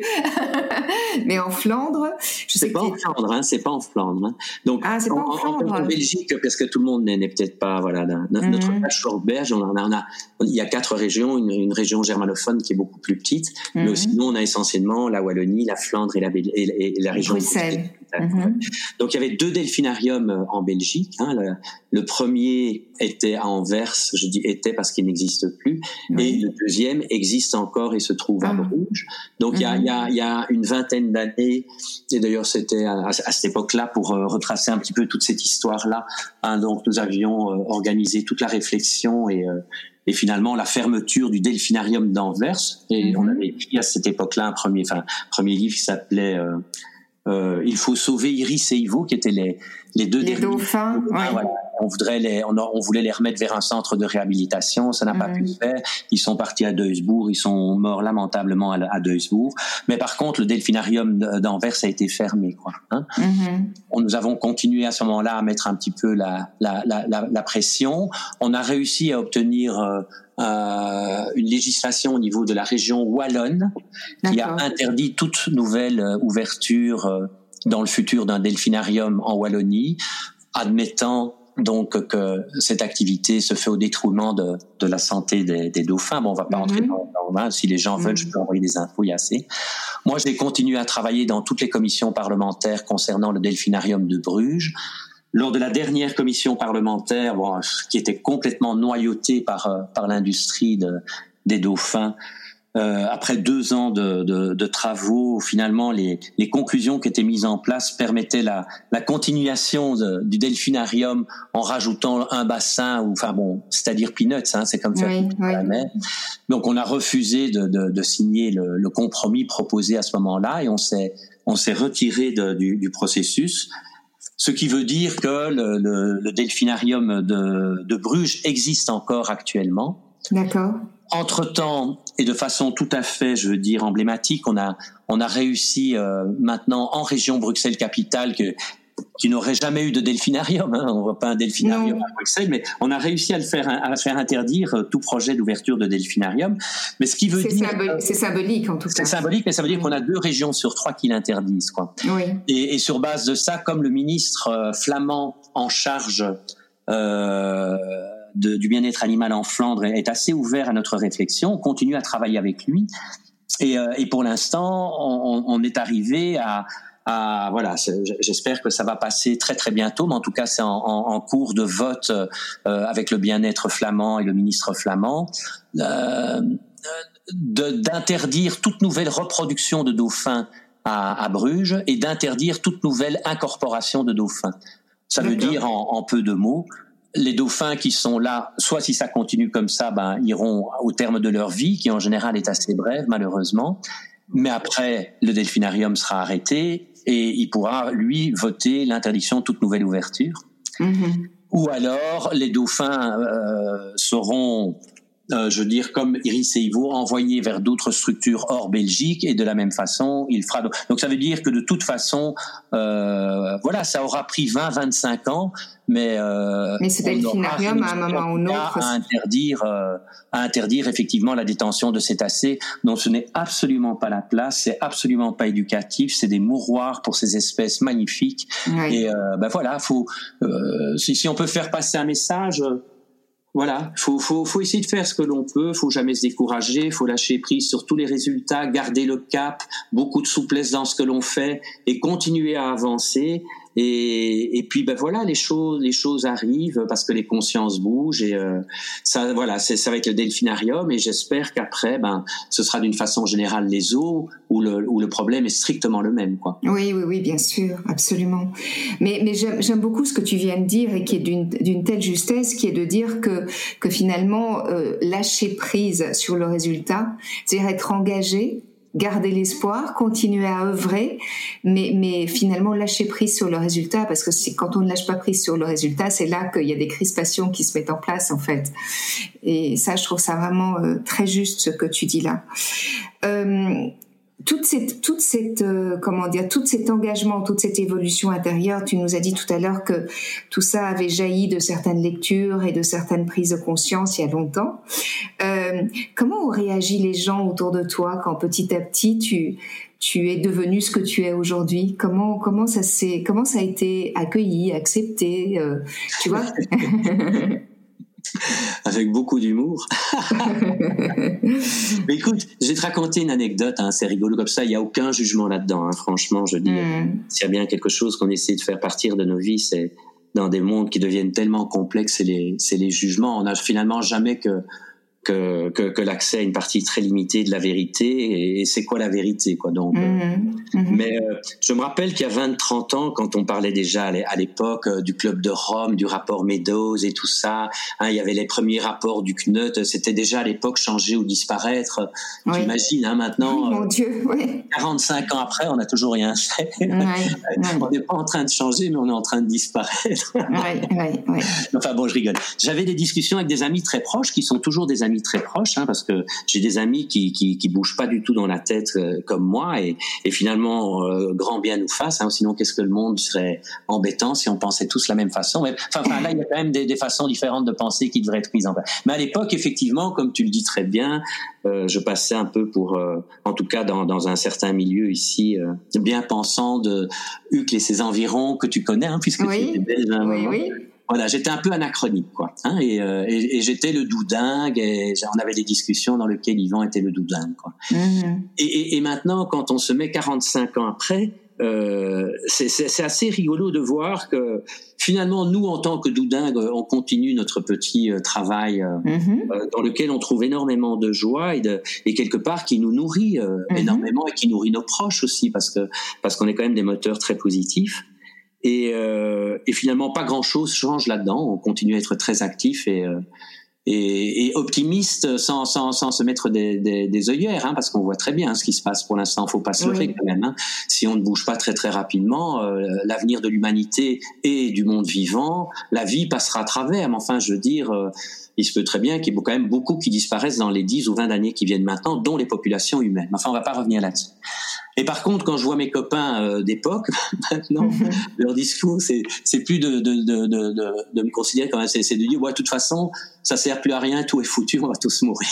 <laughs> Mais en Flandre, je sais pas en Flandre, hein, c'est pas en Flandre. Hein. Donc, ah, pas en, en, Flandre. En, Belgique, parce que tout le monde n'est peut-être pas, voilà, notre mmh. belge, on, a, on a, il y a quatre régions, une, une, région germanophone qui est beaucoup plus petite, mmh. mais sinon on a essentiellement la Wallonie, la Flandre et la, et, et la région Bruxelles. Mmh. Donc il y avait deux delphinariums en Belgique Hein, le, le, premier était à Anvers, je dis était parce qu'il n'existe plus, et le deuxième existe encore et se trouve à ah. Bruges. Donc il y, a, y, a, y, a, une vingtaine d'années, et d'ailleurs c'était à, à, cette époque-là pour euh, retracer un petit peu toute cette histoire-là. Hein, donc nous avions euh, organisé toute la réflexion et euh, et finalement la fermeture du delphinarium d'Anvers. Et on mhm. avait écrit à cette époque-là un premier, enfin, premier livre qui s'appelait euh, euh, Il faut sauver Iris et Ivo, qui étaient les, les deux les dauphins. Ouais. Voilà. On voudrait les, on, on, voulait les remettre vers un centre de réhabilitation, ça n'a pas pu se faire. Ils sont partis à Duisbourg, ils sont morts lamentablement à, à Duisbourg. Mais par contre, le delphinarium d'Anvers a été fermé, quoi. Hein mm -hmm. on, nous avons continué à ce moment-là à mettre un petit peu la, la, la, la, pression. On a réussi à obtenir euh, euh, une législation au niveau de la région wallonne qui a interdit toute nouvelle euh, ouverture dans le futur d'un delphinarium en Wallonie, admettant donc que cette activité se fait au détriment de, de la santé des, des, dauphins. Bon, on va pas mm -hmm. entrer dans, dans Si les gens veulent, mm -hmm. je peux envoyer des infos, il y a assez. Moi, j'ai continué à travailler dans toutes les commissions parlementaires concernant le delphinarium de Bruges. Lors de la dernière commission parlementaire, bon, qui était complètement noyautée par, par l'industrie de, des dauphins, euh, après deux ans de, de, de, travaux, finalement, les, les, conclusions qui étaient mises en place permettaient la, la continuation de, du delphinarium en rajoutant un bassin, ou enfin bon, c'est-à-dire peanuts, hein, c'est comme faire oui, oui. la mer. Donc on a refusé de, de signer le, le, compromis proposé à ce moment-là et on s'est on s'est retiré du, du processus ce qui veut dire que le, le, le delphinarium de, de, Bruges existe encore actuellement. D'accord. Entre-temps, et de façon tout à fait, je veux dire, emblématique, on a, on a réussi euh, maintenant en région Bruxelles-Capitale, que, qui n'aurait jamais eu de delphinarium, hein, on voit pas un delphinarium non. à Bruxelles, mais on a réussi à le faire, à faire interdire euh, tout projet d'ouverture de delphinarium. Mais ce qui veut dire, c'est symbolique en tout cas. C'est symbolique, mais ça veut dire oui. qu'on a deux régions sur trois qui l'interdisent, quoi. Oui. Et, et, sur base de ça, comme le ministre euh, flamand en charge euh, de, du bien-être animal en Flandre est assez ouvert à notre réflexion. On continue à travailler avec lui. Et, euh, et pour l'instant, on, on, est arrivé à, à voilà, j'espère que ça va passer très très bientôt, mais en tout cas c'est en, en, en, cours de vote euh, avec le bien-être flamand et le ministre flamand. Euh, d'interdire toute nouvelle reproduction de dauphins à, à Bruges et d'interdire toute nouvelle incorporation de dauphins. Ça veut dire en, en, peu de mots les dauphins qui sont là, soit si ça continue comme ça, ben, iront au terme de leur vie, qui en général est assez brève, malheureusement. Mais après, le delphinarium sera arrêté et il pourra, lui, voter l'interdiction de toute nouvelle ouverture. Mm -hmm. Ou alors, les dauphins euh, seront euh, je veux dire, comme Iris et Ivo, envoyer vers d'autres structures hors Belgique et de la même façon, il fera. Donc ça veut dire que de toute façon, euh, voilà, ça aura pris 20, 25 ans, mais euh, mais ce delphinarium à un moment ou autre à interdire, euh, à interdire effectivement la détention de cétacés, dont ce n'est absolument pas la place, c'est absolument pas éducatif, c'est des mouroirs pour ces espèces magnifiques. Et euh, ben voilà, faut euh, si, si on peut faire passer un message voilà, faut, faut, faut essayer de faire ce que l'on peut, faut jamais se décourager, faut lâcher prise sur tous les résultats, garder le cap, beaucoup de souplesse dans ce que l'on fait et continuer à avancer. Et, puis ben voilà, les choses, les choses arrivent parce que les consciences bougent et euh, ça, voilà, c'est être le delphinarium et j'espère qu'après, ben, ce sera d'une façon générale les eaux où le, où le problème est strictement le même, quoi. Oui, oui, oui, bien sûr, absolument. Mais, mais j'aime beaucoup ce que tu viens de dire et qui est d'une telle justesse, qui est de dire que que finalement euh, lâcher prise sur le résultat, c'est-à-dire être engagé garder l'espoir, continuer à œuvrer, mais, mais finalement lâcher prise sur le résultat, parce que c'est quand on ne lâche pas prise sur le résultat, c'est là qu'il y a des crispations qui se mettent en place en fait. Et ça, je trouve ça vraiment euh, très juste ce que tu dis là. Euh, toute cette, toute cette, euh, comment dire, tout cet engagement, toute cette évolution intérieure, tu nous as dit tout à l'heure que tout ça avait jailli de certaines lectures et de certaines prises de conscience il y a longtemps. Euh, comment ont réagi les gens autour de toi quand petit à petit tu, tu es devenu ce que tu es aujourd'hui? Comment comment ça s'est comment ça a été accueilli, accepté euh, Tu vois? <laughs> <laughs> avec beaucoup d'humour. <laughs> Mais écoute, je vais te raconter une anecdote, hein, c'est rigolo comme ça, il n'y a aucun jugement là-dedans, hein, franchement, je dis, mm. s'il y a bien quelque chose qu'on essaie de faire partir de nos vies, c'est dans des mondes qui deviennent tellement complexes, c'est les, les jugements. On n'a finalement jamais que que, que, que l'accès à une partie très limitée de la vérité et, c'est quoi la vérité quoi donc euh, mhm. Mhm. mais euh, je me rappelle qu'il y a 20 30 ans quand on parlait déjà à l'époque euh, du club de Rome du rapport Meadows et tout ça hein, il y avait les premiers rapports du CNUT c'était déjà à l'époque changer ou disparaître oui. j'imagine hein, maintenant mon Dieu, oui. 45 ans après on n'a toujours rien fait <laughs> on n'est pas en train de changer mais on est en train de disparaître <laughs> enfin bon je rigole j'avais des discussions avec des amis très proches qui sont toujours des amis très proches, hein, parce que j'ai des amis qui, qui, qui bougent pas du tout dans la tête euh, comme moi, et, et finalement euh, grand bien nous fasse. Hein, sinon, qu'est-ce que le monde serait embêtant si on pensait tous la même façon mais, Enfin, là, il y a quand même des, des, façons différentes de penser qui devraient être mises en place. Mais à l'époque, effectivement, comme tu le dis très bien, euh, je passais un peu pour, en tout cas dans, dans un certain milieu ici, bien pensant de Huc et ses environs que tu connais, hein, puisque oui. tu étais belge. oui, oui voilà, j'étais un peu anachronique, quoi. Hein, et, euh, et, et j'étais le doudingue. Et on avait des discussions dans lesquelles Yvan était le doudingue, quoi. Mm-hmm. Et, et, maintenant, quand on se met 45 ans après, euh, c'est assez rigolo de voir que finalement, nous, en tant que doudingue, on continue notre petit euh, travail euh, mm-hmm. dans lequel on trouve énormément de joie et, de, et quelque part qui nous nourrit mm-hmm. énormément et qui nourrit nos proches aussi parce que parce qu'on est quand même des moteurs très positifs. Et, euh, et finalement, pas grand-chose change là-dedans. On continue à être très actif et, euh, et, et, optimiste sans, sans, sans se mettre des, des, des œillères, hein, parce qu'on voit très bien ce qui se passe pour l'instant. Faut pas se leurrer quand même. Hein. Si on ne bouge pas très très rapidement, euh, l'avenir de l'humanité et du monde vivant, la vie passera à travers. Mais enfin, je veux dire, euh, il se peut très bien qu'il y ait quand même beaucoup qui disparaissent dans les 10 ou 20 années qui viennent maintenant, dont les populations humaines. Enfin, on va pas revenir là-dessus. Et par contre, quand je vois mes copains euh, d'époque, <laughs> maintenant, leur discours, c'est, c'est plus de, de, de, de, de me considérer comme un, c'est, de dire, ouais, de toute façon, ça sert plus à rien, tout est foutu, on va tous mourir.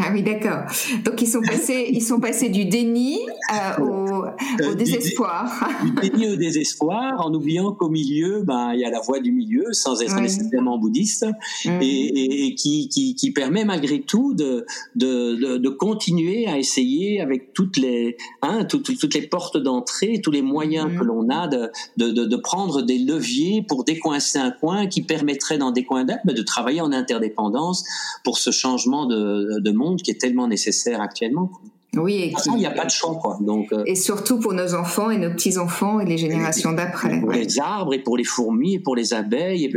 Ah oui, d'accord. Donc ils sont passés, ils sont passés du déni euh, au, au, désespoir. Du, déni au désespoir, en oubliant qu'au milieu, ben il y a la voie du milieu, sans être nécessairement bouddhiste, et, et, qui, qui, qui, permet malgré tout de, de, de, continuer à essayer avec toutes les, hein, toutes, toutes les portes d'entrée, tous les moyens mm. que l'on a de, de, de, prendre des leviers pour décoincer un coin qui permettrait dans des coins d'être de travailler en interdépendance pour ce changement de, de, monde qui est tellement nécessaire actuellement. Oui, et il n'y a pas de choix, quoi. Donc, et surtout pour nos enfants et nos petits-enfants et les générations d'après. Pour les arbres et pour les fourmis et pour les abeilles. Et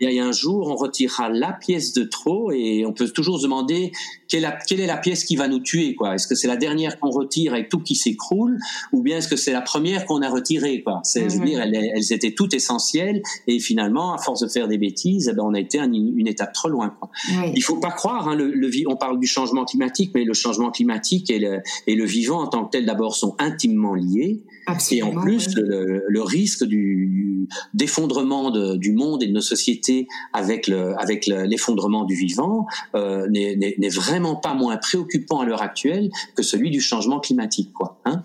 il y a un jour, on retirera la pièce de trop et on peut toujours se demander quelle, quelle est la pièce qui va nous tuer, quoi. Est-ce que c'est la dernière qu'on retire avec tout qui s'écroule ou bien est-ce que c'est la première qu'on a retirée, quoi? C'est, je veux mhm. dire, elles, étaient toutes essentielles et finalement, à force de faire des bêtises, eh ben, on a été une étape trop loin, quoi. Il faut pas croire, hein, le, le, on parle du changement climatique, mais le changement climatique et le, et le vivant en tant que tel d'abord sont intimement liés. et en plus, le, risque du, d'effondrement du monde et de nos sociétés avec le, avec l'effondrement du vivant euh, n'est, vraiment pas moins préoccupant à l'heure actuelle que celui du changement climatique, quoi. Hein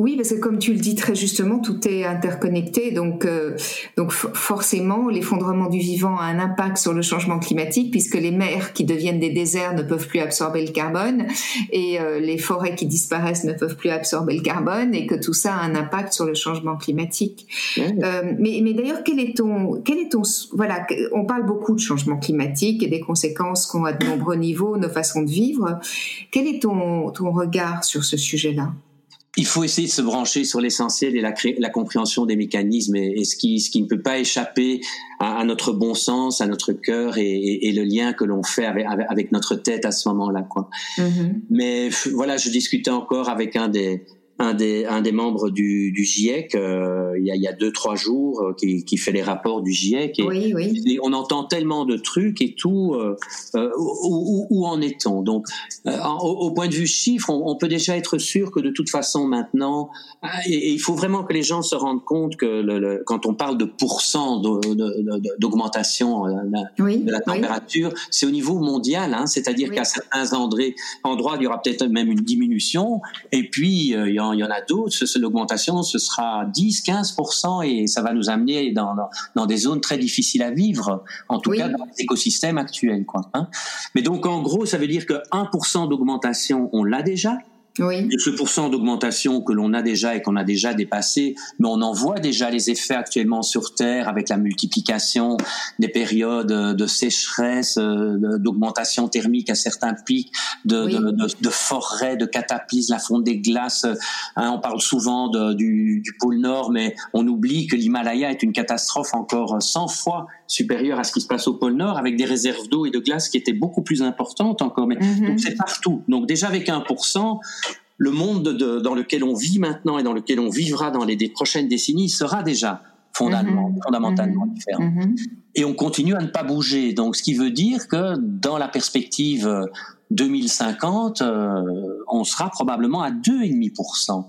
oui, parce que comme tu le dis très justement, tout est interconnecté, donc euh, donc forcément l'effondrement du vivant a un impact sur le changement climatique puisque les mers qui deviennent des déserts ne peuvent plus absorber le carbone et euh, les forêts qui disparaissent ne peuvent plus absorber le carbone et que tout ça a un impact sur le changement climatique. Euh, mais mais d'ailleurs quel est ton quel est ton voilà on parle beaucoup de changement climatique et des conséquences qu'on a de nombreux niveaux, nos façons de vivre. Quel est ton ton regard sur ce sujet-là? Il faut essayer de se brancher sur l'essentiel et la, la, compréhension des mécanismes et, ce, qui, ce qui ne peut pas échapper à, notre bon sens, à notre cœur et, le lien que l'on fait avec, avec, notre tête à ce moment-là. Quoi. Mm-hmm. Mais voilà, je discutais encore avec un des, un des, un des membres du, du GIEC euh, il, y a, il y a deux trois jours euh, qui, qui fait les rapports du GIEC et, oui, oui. on entend tellement de trucs et tout euh, où, où, en est-on? Donc au, au, point de vue chiffre on, on, peut déjà être sûr que de toute façon maintenant et, il faut vraiment que les gens se rendent compte que le, quand on parle de pourcent d'augmentation de, oui, de, la température c'est au niveau mondial hein, c'est-à-dire qu'à certains endroits il y aura peut-être même une diminution et puis il y il y en a d'autres, l'augmentation, ce sera 10, 15%, et ça va nous amener dans, dans, des zones très difficiles à vivre, en tout cas dans les écosystèmes actuels. Quoi, hein. Mais donc, en gros, ça veut dire que 1% d'augmentation, on l'a déjà, oui. ce pourcent d'augmentation que l'on a déjà et qu'on a déjà dépassé, mais on en voit déjà les effets actuellement sur Terre avec la multiplication des périodes de sécheresse, euh, d'augmentation thermique à certains pics, de, de, forêts, de cataclysmes, la fonte des glaces. Hein, on parle souvent du, du pôle Nord, mais on oublie que l'Himalaya est une catastrophe encore 100 fois supérieure à ce qui se passe au pôle Nord, avec des réserves d'eau et de glace qui étaient beaucoup plus importantes encore. Mais, mm-hmm. Donc c'est partout. Donc déjà avec 1%, le monde dans lequel on vit maintenant et dans lequel on vivra dans les, prochaines décennies sera déjà fondamentalement, mhm. fondamentalement mhm. différent. Mhm. Et on continue à ne pas bouger. Donc, ce qui veut dire que dans la perspective 2050, euh, on sera probablement à 2,5%.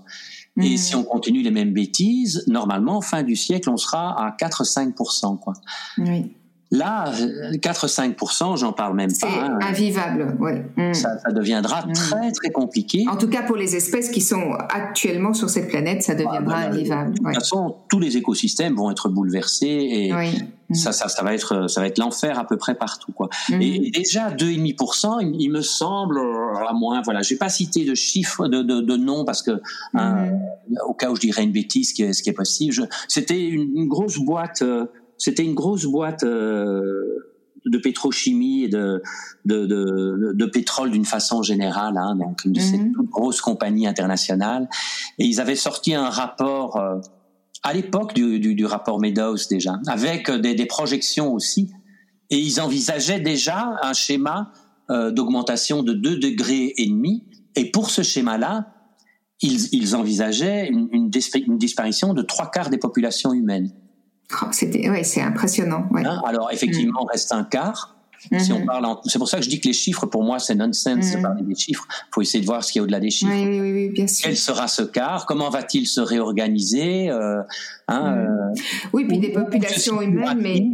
Et si on continue les mêmes bêtises, normalement, fin du siècle, on sera à 4-5%. Quoi. Oui. Là, 4-5%, j'en parle même pas. C'est hein. invivable, oui. Mm. Ça, deviendra mm. très très compliqué. En tout cas, pour les espèces qui sont actuellement sur cette planète, ça deviendra ah, bah, invivable. De toute façon, tous les écosystèmes vont être bouleversés et mm. ça, ça, ça, va être ça va être l'enfer à peu près partout, quoi. Et déjà 2,5%, il, il me semble, à moins, voilà, j'ai pas cité de chiffres, de, de, parce que hein, au cas où je dirais une bêtise, ce qui est, ce qui est possible, c'était une, une, grosse boîte. Euh, c'était une grosse boîte euh, de pétrochimie et de, de, de, de pétrole d'une façon générale, hein, donc une de ces mhm. grosses compagnies internationales. Et ils avaient sorti un rapport euh, à l'époque du, du, du, rapport Meadows déjà, avec des, des, projections aussi. Et ils envisageaient déjà un schéma euh, d'augmentation de 2 degrés et demi. Et pour ce schéma-là, ils, ils envisageaient une disparition de trois quarts des populations humaines. C'était, ouais, c'est impressionnant. Ouais. Hein, alors effectivement, il reste un quart. Si on mhm. parle, c'est pour ça que je dis que les chiffres, pour moi, c'est nonsense de mhm. parler des chiffres. Il faut essayer de voir ce qu'il y a au-delà des chiffres. Oui, oui, oui, bien sûr. Quel sera ce quart? Comment va-t-il se réorganiser? Euh, hein, mhm. euh, Oui, puis des populations humaines, mais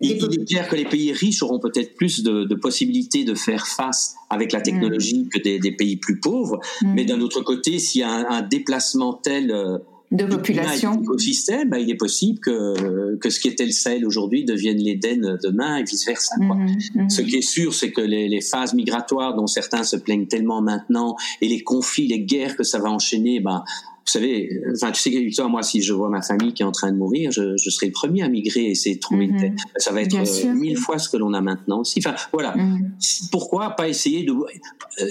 il, est clair que les pays riches auront peut-être plus de, de, possibilités de faire face avec la technologie que des, des, pays plus pauvres. Mais d'un autre côté, s'il y a un, un déplacement tel euh, de population. Écosystème, bah, il est possible que, que ce qui était le Sahel aujourd'hui devienne l'Éden demain et vice versa. Mhm, mhm. Ce qui est sûr, c'est que les, les, phases migratoires dont certains se plaignent tellement maintenant et les conflits, les guerres que ça va enchaîner, bah, vous savez, enfin, tu sais, Victor, moi, si je vois ma famille qui est en train de mourir, je, je serai le premier à migrer et essayer de trouver une tête. Ça va être euh, mille fois ce que l'on a maintenant aussi. Enfin, voilà. Mhm. Pourquoi pas essayer de...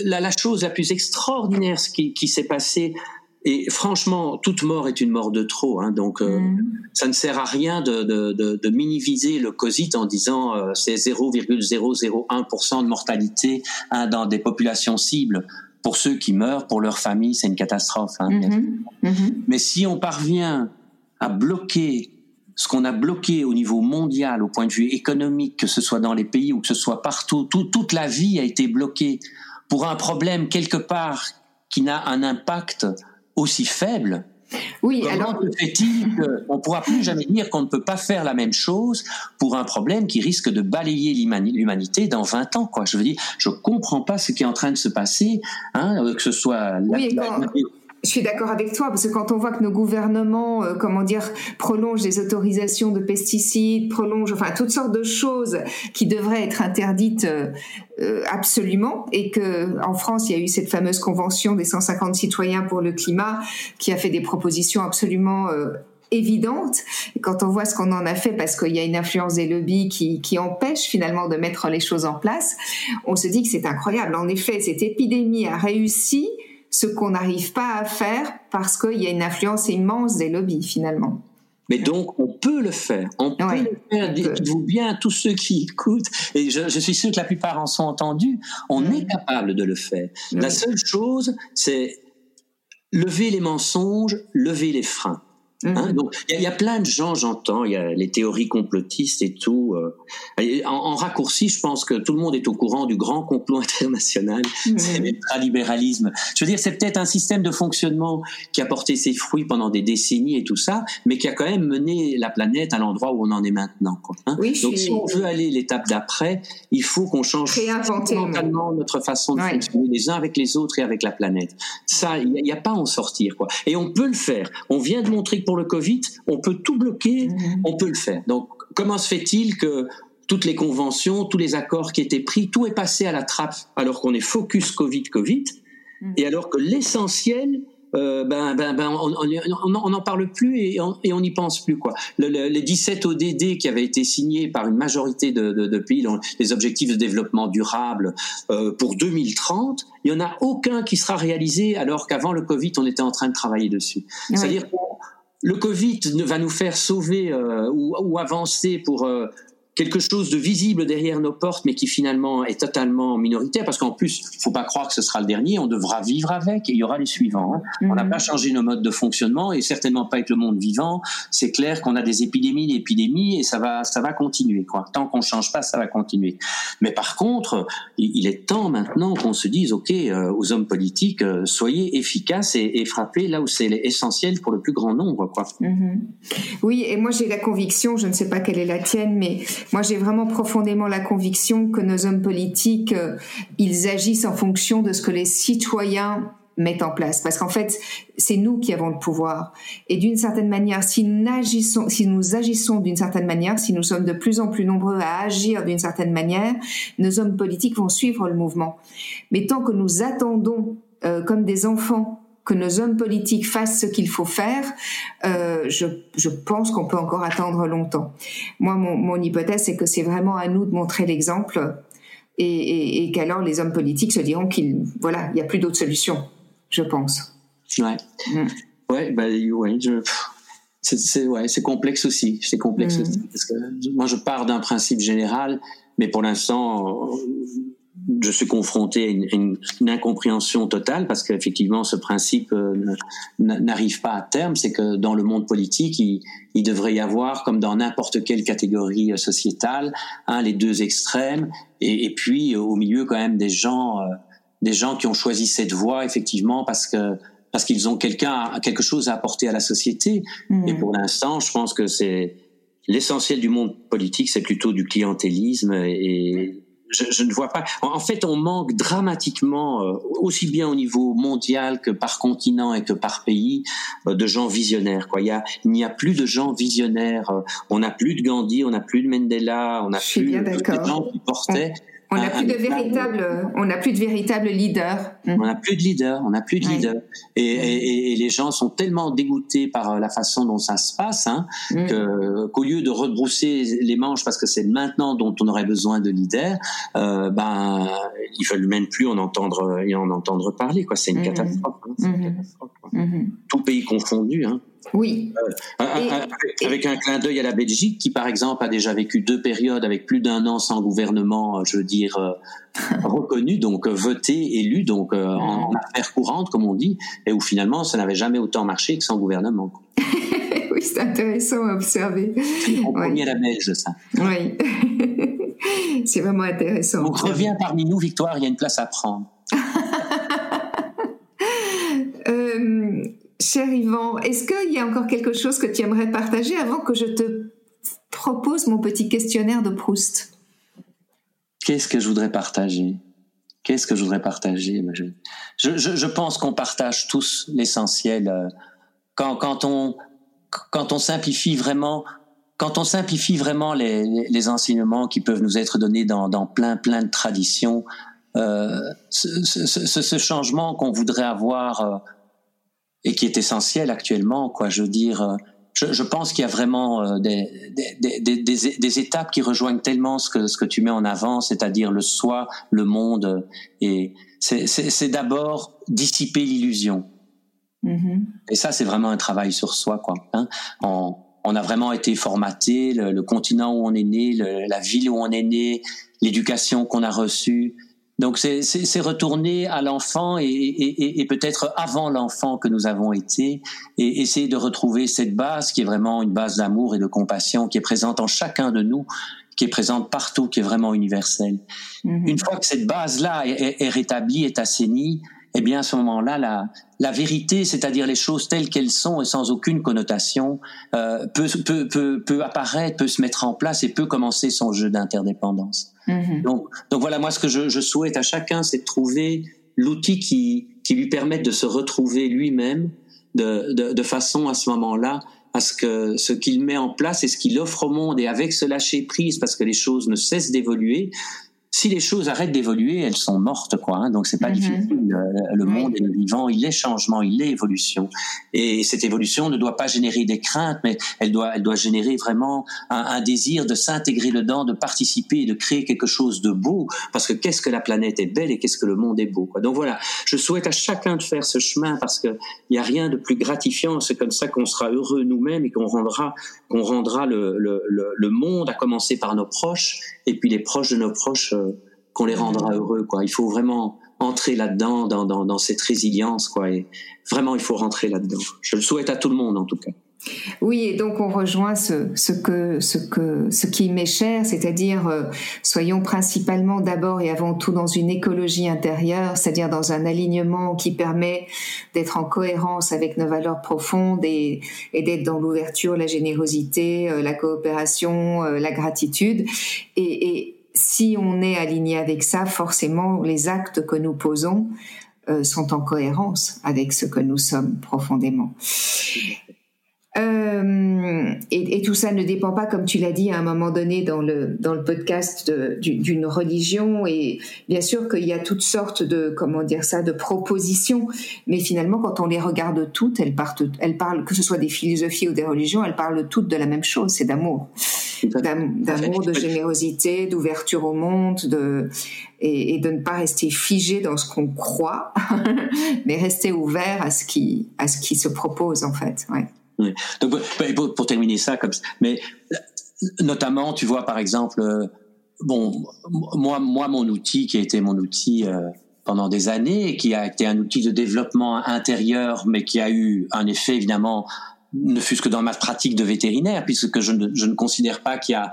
La, la, chose la plus extraordinaire ce qui, qui s'est passé, et franchement, toute mort est une mort de trop. Hein, donc, euh, mhm. ça ne sert à rien de, de, de, de minimiser le COSIT en disant euh, c'est 0,001% de mortalité hein, dans des populations cibles pour ceux qui meurent, pour leur famille, c'est une catastrophe. Hein, mhm. Mhm. Mais si on parvient à bloquer ce qu'on a bloqué au niveau mondial, au point de vue économique, que ce soit dans les pays ou que ce soit partout, toute la vie a été bloquée pour un problème quelque part qui n'a un impact aussi faible, oui, alors alors fait-il qu'on pourra plus jamais dire qu'on ne peut pas faire la même chose pour un problème qui risque de balayer l'humanité dans 20 ans quoi? Je veux dire, je comprends pas ce qui est en train de se passer, hein, que ce soit oui, je suis d'accord avec toi parce que quand on voit que nos gouvernements, euh, comment dire, prolongent les autorisations de pesticides, prolongent, enfin toutes sortes de choses qui devraient être interdites euh, euh, absolument, et que en France il y a eu cette fameuse convention des 150 citoyens pour le climat qui a fait des propositions absolument évidentes. Et quand on voit ce qu'on en a fait, parce qu'il y a une influence des lobbies qui empêche finalement de mettre les choses en place, on se dit que c'est incroyable. En effet, cette épidémie a réussi ce qu'on n'arrive pas à faire parce qu'il y a une influence immense des lobbies finalement. Mais donc, on peut le faire. On peut le faire. Dites-vous bien, tous ceux qui écoutent, et je, suis sûr que la plupart en sont entendus, on est capable de le faire. La seule chose, c'est lever les mensonges, lever les freins. Hein, mhm. donc il y, a plein de gens, j'entends, il y a les théories complotistes et tout. Euh, en, raccourci, je pense que tout le monde est au courant du grand complot <laughs> international, mhm. c'est l'ultralibéralisme. Je veux dire, c'est peut-être un système de fonctionnement qui a porté ses fruits pendant des décennies et tout ça, mais qui a quand même mené la planète à l'endroit où on en est maintenant. Quoi, hein. donc si on veut aller l'étape d'après, il faut qu'on change fondamentalement notre façon de fonctionner les uns avec les autres et avec la planète. Ça, il n'y a, a, pas à en sortir. quoi. Et on peut le faire. On vient de montrer que pour le Covid, on peut tout bloquer, mhm. on peut le faire. Donc, comment se fait-il que toutes les conventions, tous les accords qui étaient pris, tout est passé à la trappe alors qu'on est focus Covid, Covid, mhm. et alors que l'essentiel, euh, ben, ben, ben on n'en parle plus et on n'y pense plus. Quoi. les 17 ODD qui avaient été signés par une majorité de, pays, les objectifs de développement durable euh, pour 2030, il n'y en a aucun qui sera réalisé alors qu'avant le Covid, on était en train de travailler dessus. C'est-à-dire le Covid va nous faire sauver euh, ou, avancer pour euh, quelque chose de visible derrière nos portes, mais qui finalement est totalement minoritaire, parce qu'en plus, il faut pas croire que ce sera le dernier, on devra vivre avec, et il y aura les suivants. Hein. On n'a mhm. pas changé nos modes de fonctionnement, et certainement pas avec le monde vivant. C'est clair qu'on a des épidémies, des épidémies, et ça va, ça va continuer. Quoi. Tant qu'on change pas, ça va continuer. Mais par contre, il est temps maintenant qu'on se dise, ok, euh, aux hommes politiques, euh, soyez efficaces et, et, frappez là où c'est essentiel pour le plus grand nombre. Quoi. Mhm. Oui, et moi j'ai la conviction, je ne sais pas quelle est la tienne, mais moi, j'ai vraiment profondément la conviction que nos hommes politiques, euh, ils agissent en fonction de ce que les citoyens mettent en place. Parce qu'en fait, c'est nous qui avons le pouvoir. Et d'une certaine manière, si nous agissons, si nous agissons d'une certaine manière, si nous sommes de plus en plus nombreux à agir d'une certaine manière, nos hommes politiques vont suivre le mouvement. Mais tant que nous attendons, euh, comme des enfants, que nos hommes politiques fassent ce qu'il faut faire, euh, je, je, pense qu'on peut encore attendre longtemps. Moi, mon, mon hypothèse, c'est que c'est vraiment à nous de montrer l'exemple et, et, et qu'alors les hommes politiques se diront qu'il voilà, il n'y a plus d'autre solution, je pense. Ouais. Mm. Ouais, bah, ouais, je, c'est ouais, complexe aussi. C'est complexe mm. aussi parce que moi, je pars d'un principe général, mais pour l'instant, je suis confronté à une, incompréhension totale parce qu'effectivement ce principe euh, n'arrive pas à terme. C'est que dans le monde politique, il, devrait y avoir, comme dans n'importe quelle catégorie euh, sociétale, hein, les deux extrêmes, et, puis au milieu quand même des gens, euh, des gens qui ont choisi cette voie effectivement parce que parce qu'ils ont quelqu'un quelque chose à apporter à la société. Mmh. Et pour l'instant, je pense que c'est l'essentiel du monde politique, c'est plutôt du clientélisme et je, je, ne vois pas. En fait, on manque dramatiquement, euh, aussi bien au niveau mondial que par continent et que par pays, euh, de gens visionnaires. Quoi. Il, y a, il n'y a plus de gens visionnaires. Euh, on n'a plus de Gandhi, on n'a plus de Mandela, on n'a plus de gens qui portaient on n'a plus de véritable, on n'a plus de véritable leader. On n'a plus de leader, on n'a plus de leader. Et, les gens sont tellement dégoûtés par la façon dont ça se passe, hein, mm. qu'au lieu de rebrousser les manches parce que c'est maintenant dont on aurait besoin de leader, euh, ben ils veulent même plus en entendre, en entendre parler. Quoi, c'est une, mm-hmm. catastrophe. Hein, une mm-hmm. catastrophe. Mm-hmm. Tout pays confondu. Hein. Oui. Euh, avec, un clin d'œil à la Belgique, qui par exemple a déjà vécu deux périodes avec plus d'un an sans gouvernement, je veux dire, euh, <laughs> reconnu, donc euh, voté, élu, donc en, affaires courantes, comme on dit, et où finalement ça n'avait jamais autant marché que sans gouvernement. <laughs> oui, c'est intéressant à observer. C'est oui. à la Belge, ça. Oui. <laughs> c'est vraiment intéressant. Donc reviens parmi nous, Victoire, il y a une place à prendre. Cher Yvan, est-ce qu'il y a encore quelque chose que tu aimerais partager avant que je te propose mon petit questionnaire de Proust? Qu'est-ce que je voudrais partager? Qu'est-ce que je voudrais partager? Je, pense qu'on partage tous l'essentiel. Euh, quand, on, quand on simplifie vraiment quand on simplifie vraiment les, enseignements qui peuvent nous être donnés dans, plein plein de traditions, euh, ce, changement qu'on voudrait avoir euh, et qui est essentiel actuellement. Quoi, je veux dire, euh, je, je pense qu'il y a vraiment euh, des, des, des, des, étapes qui rejoignent tellement ce que ce que tu mets en avant, c'est-à-dire le soi, le monde, et c'est d'abord dissiper l'illusion. Mm-hmm. Et ça, c'est vraiment un travail sur soi, quoi. Hein. On, on, a vraiment été formaté, le, le, continent où on est né, la ville où on est né, l'éducation qu'on a reçue, donc c'est retourner à l'enfant et, et, et peut-être avant l'enfant que nous avons été et essayer de retrouver cette base qui est vraiment une base d'amour et de compassion qui est présente en chacun de nous, qui est présente partout, qui est vraiment universelle. Mm-hmm. Une fois que cette base-là est, est, rétablie, est assainie, eh bien à ce moment-là, la, la vérité, c'est-à-dire les choses telles qu'elles sont et sans aucune connotation, euh, peut, peut, peut, peut apparaître, peut se mettre en place et peut commencer son jeu d'interdépendance. Mhm. Donc, donc voilà, moi ce que je, je souhaite à chacun, c'est de trouver l'outil qui, qui lui permette de se retrouver lui-même de, de, de, façon à ce moment-là à ce que ce qu'il met en place et ce qu'il offre au monde et avec ce lâcher prise parce que les choses ne cessent d'évoluer, si les choses arrêtent d'évoluer, elles sont mortes, quoi. Hein, donc c'est pas mhm. difficile. Le monde est vivant, il est changement, il est évolution. Et cette évolution ne doit pas générer des craintes, mais elle doit, elle doit générer vraiment un, un désir de s'intégrer dedans, de participer, de créer quelque chose de beau. Parce que qu'est-ce que la planète est belle et qu'est-ce que le monde est beau. Quoi. Donc voilà, je souhaite à chacun de faire ce chemin parce que il y a rien de plus gratifiant. C'est comme ça qu'on sera heureux nous-mêmes et qu'on rendra, qu'on rendra le, le, le, le monde, à commencer par nos proches et puis les proches de nos proches. Euh, qu'on les rendra heureux. Quoi. Il faut vraiment entrer là-dedans, dans, dans, dans, cette résilience. Quoi. Et vraiment, il faut rentrer là-dedans. Je le souhaite à tout le monde, en tout cas. Oui, et donc on rejoint ce, que ce que ce qui m'est cher, c'est-à-dire euh, soyons principalement d'abord et avant tout dans une écologie intérieure, c'est-à-dire dans un alignement qui permet d'être en cohérence avec nos valeurs profondes et, d'être dans l'ouverture, la générosité, euh, la coopération, euh, la gratitude, et, et, si on est aligné avec ça, forcément, les actes que nous posons sont en cohérence avec ce que nous sommes profondément. Euh, et, tout ça ne dépend pas, comme tu l'as dit à un moment donné dans le dans le podcast d'une religion. Et bien sûr qu'il y a toutes sortes de comment dire ça de propositions, mais finalement quand on les regarde toutes, elles partent, elles parlent que ce soit des philosophies ou des religions, elles parlent toutes de la même chose, c'est d'amour, d'amour, de générosité, d'ouverture au monde, de et, et, de ne pas rester figé dans ce qu'on croit, <laughs> mais rester ouvert à ce qui à ce qui se propose en fait. Ouais. Donc, pour, terminer ça, comme mais notamment, tu vois, par exemple, euh, bon, moi, moi, mon outil qui a été mon outil euh, pendant des années, qui a été un outil de développement intérieur, mais qui a eu un effet évidemment, ne fût-ce que dans ma pratique de vétérinaire, puisque je ne, je ne considère pas qu'il y a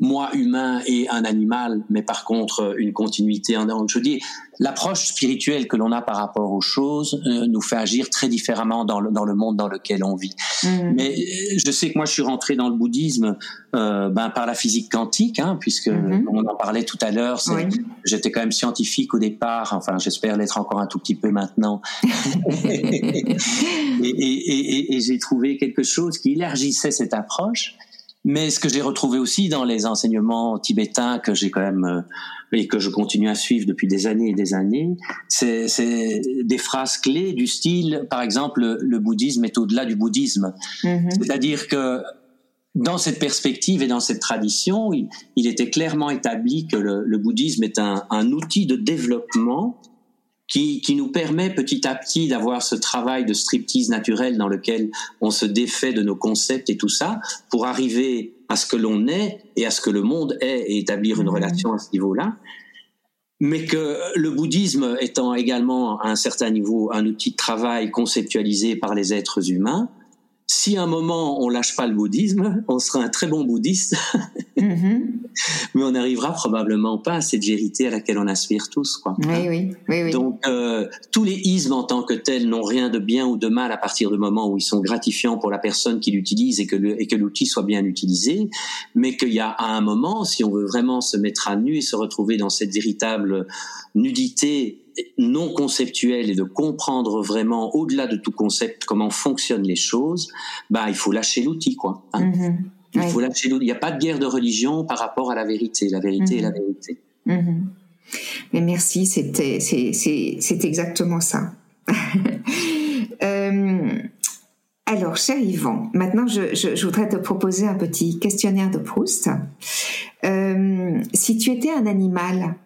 moi humain et un animal, mais par contre une continuité. Je dis, l'approche spirituelle que l'on a par rapport aux choses euh, nous fait agir très différemment dans le, dans le monde dans lequel on vit. Mm. Mais euh, je sais que moi je suis rentré dans le bouddhisme euh, ben, par la physique quantique, hein, puisque mm-hmm. on en parlait tout à l'heure. J'étais quand même scientifique au départ, enfin j'espère l'être encore un tout petit peu maintenant. <laughs> et, et, et, et j'ai trouvé quelque chose qui élargissait cette approche Mais ce que j'ai retrouvé aussi dans les enseignements tibétains que j'ai quand même euh, et que je continue à suivre depuis des années et des années, c'est des phrases clés du style, par exemple, le bouddhisme est au-delà du bouddhisme. Mm-hmm. C'est-à-dire que dans cette perspective et dans cette tradition, il, était clairement établi que le, bouddhisme est un, un, outil de développement qui, qui, nous permet petit à petit d'avoir ce travail de striptease naturel dans lequel on se défait de nos concepts et tout ça pour arriver à ce que l'on est et à ce que le monde est et établir une mmh. relation à ce niveau-là. Mais que le bouddhisme étant également à un certain niveau un outil de travail conceptualisé par les êtres humains, si à un moment on lâche pas le bouddhisme, on sera un très bon bouddhiste, mm-hmm. <laughs> mais on n'arrivera probablement pas à cette vérité à laquelle on aspire tous. Quoi. Oui, oui, oui, Donc euh, tous les ismes en tant que tels n'ont rien de bien ou de mal à partir du moment où ils sont gratifiants pour la personne qui l'utilise et que l'outil soit bien utilisé, mais qu'il y a à un moment, si on veut vraiment se mettre à nu et se retrouver dans cette véritable nudité non conceptuel et de comprendre vraiment au-delà de tout concept comment fonctionnent les choses, bah il faut lâcher l'outil quoi. Hein. Mm-hmm. Il faut lâcher l'outil. Il n'y a pas de guerre de religion par rapport à la vérité. La vérité est la mm-hmm. vérité. Mm-hmm. Mais merci, c'était c'est exactement ça. <laughs> Euh, alors, cher Yvan, maintenant je, voudrais te proposer un petit questionnaire de Proust. Euh, si tu étais un animal,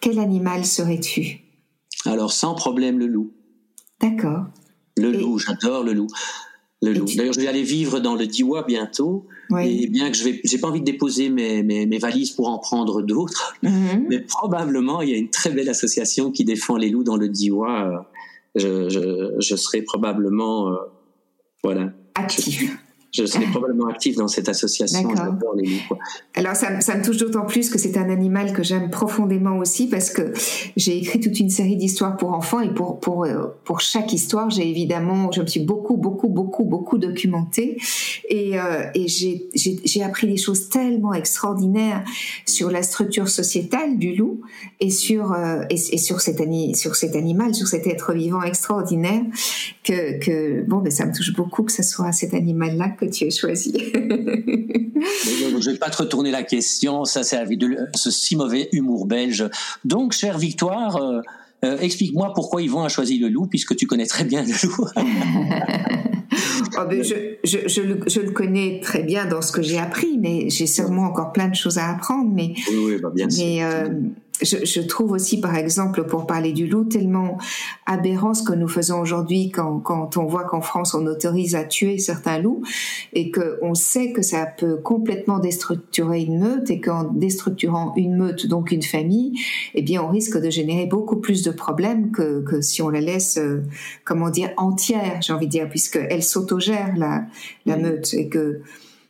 quel animal serais-tu? Alors sans problème le loup. D'accord. Le loup, j'adore le loup. Le loup. D'ailleurs, je vais aller vivre dans le Diwa bientôt. Et bien que je vais, j'ai pas envie de déposer mes, mes, valises pour en prendre d'autres, mhm. mais probablement il y a une très belle association qui défend les loups dans le Diwa. Je, je, je serai probablement, euh, voilà. Actif je serai probablement actif dans cette association. Les Alors ça, ça, me touche d'autant plus que c'est un animal que j'aime profondément aussi parce que j'ai écrit toute une série d'histoires pour enfants et pour pour euh, pour chaque histoire j'ai évidemment je me suis beaucoup beaucoup beaucoup beaucoup documentée et euh, et j'ai j'ai appris des choses tellement extraordinaires sur la structure sociétale du loup et sur euh, et, sur cet sur cet animal sur cet être vivant extraordinaire que que bon ben ça me touche beaucoup que ce soit cet animal là que tu as choisi. <laughs> je ne vais pas te retourner la question, ça c'est ce si mauvais humour belge. Donc, chère Victoire, euh, euh, explique-moi pourquoi Yvon a choisi le loup, puisque tu connais très bien le loup. Oh, <laughs> ben, je, je, je, le, je, le, connais très bien dans ce que j'ai appris, mais j'ai sûrement encore plein de choses à apprendre. Mais, oui, oui, bah bien mais, euh, je, je, trouve aussi, par exemple, pour parler du loup, tellement aberrant ce que nous faisons aujourd'hui quand, quand, on voit qu'en France on autorise à tuer certains loups et qu'on sait que ça peut complètement déstructurer une meute et qu'en déstructurant une meute, donc une famille, eh bien on risque de générer beaucoup plus de problèmes que, que si on la laisse, euh, comment dire, entière, j'ai envie de dire, puisqu'elle s'autogère la, la meute et que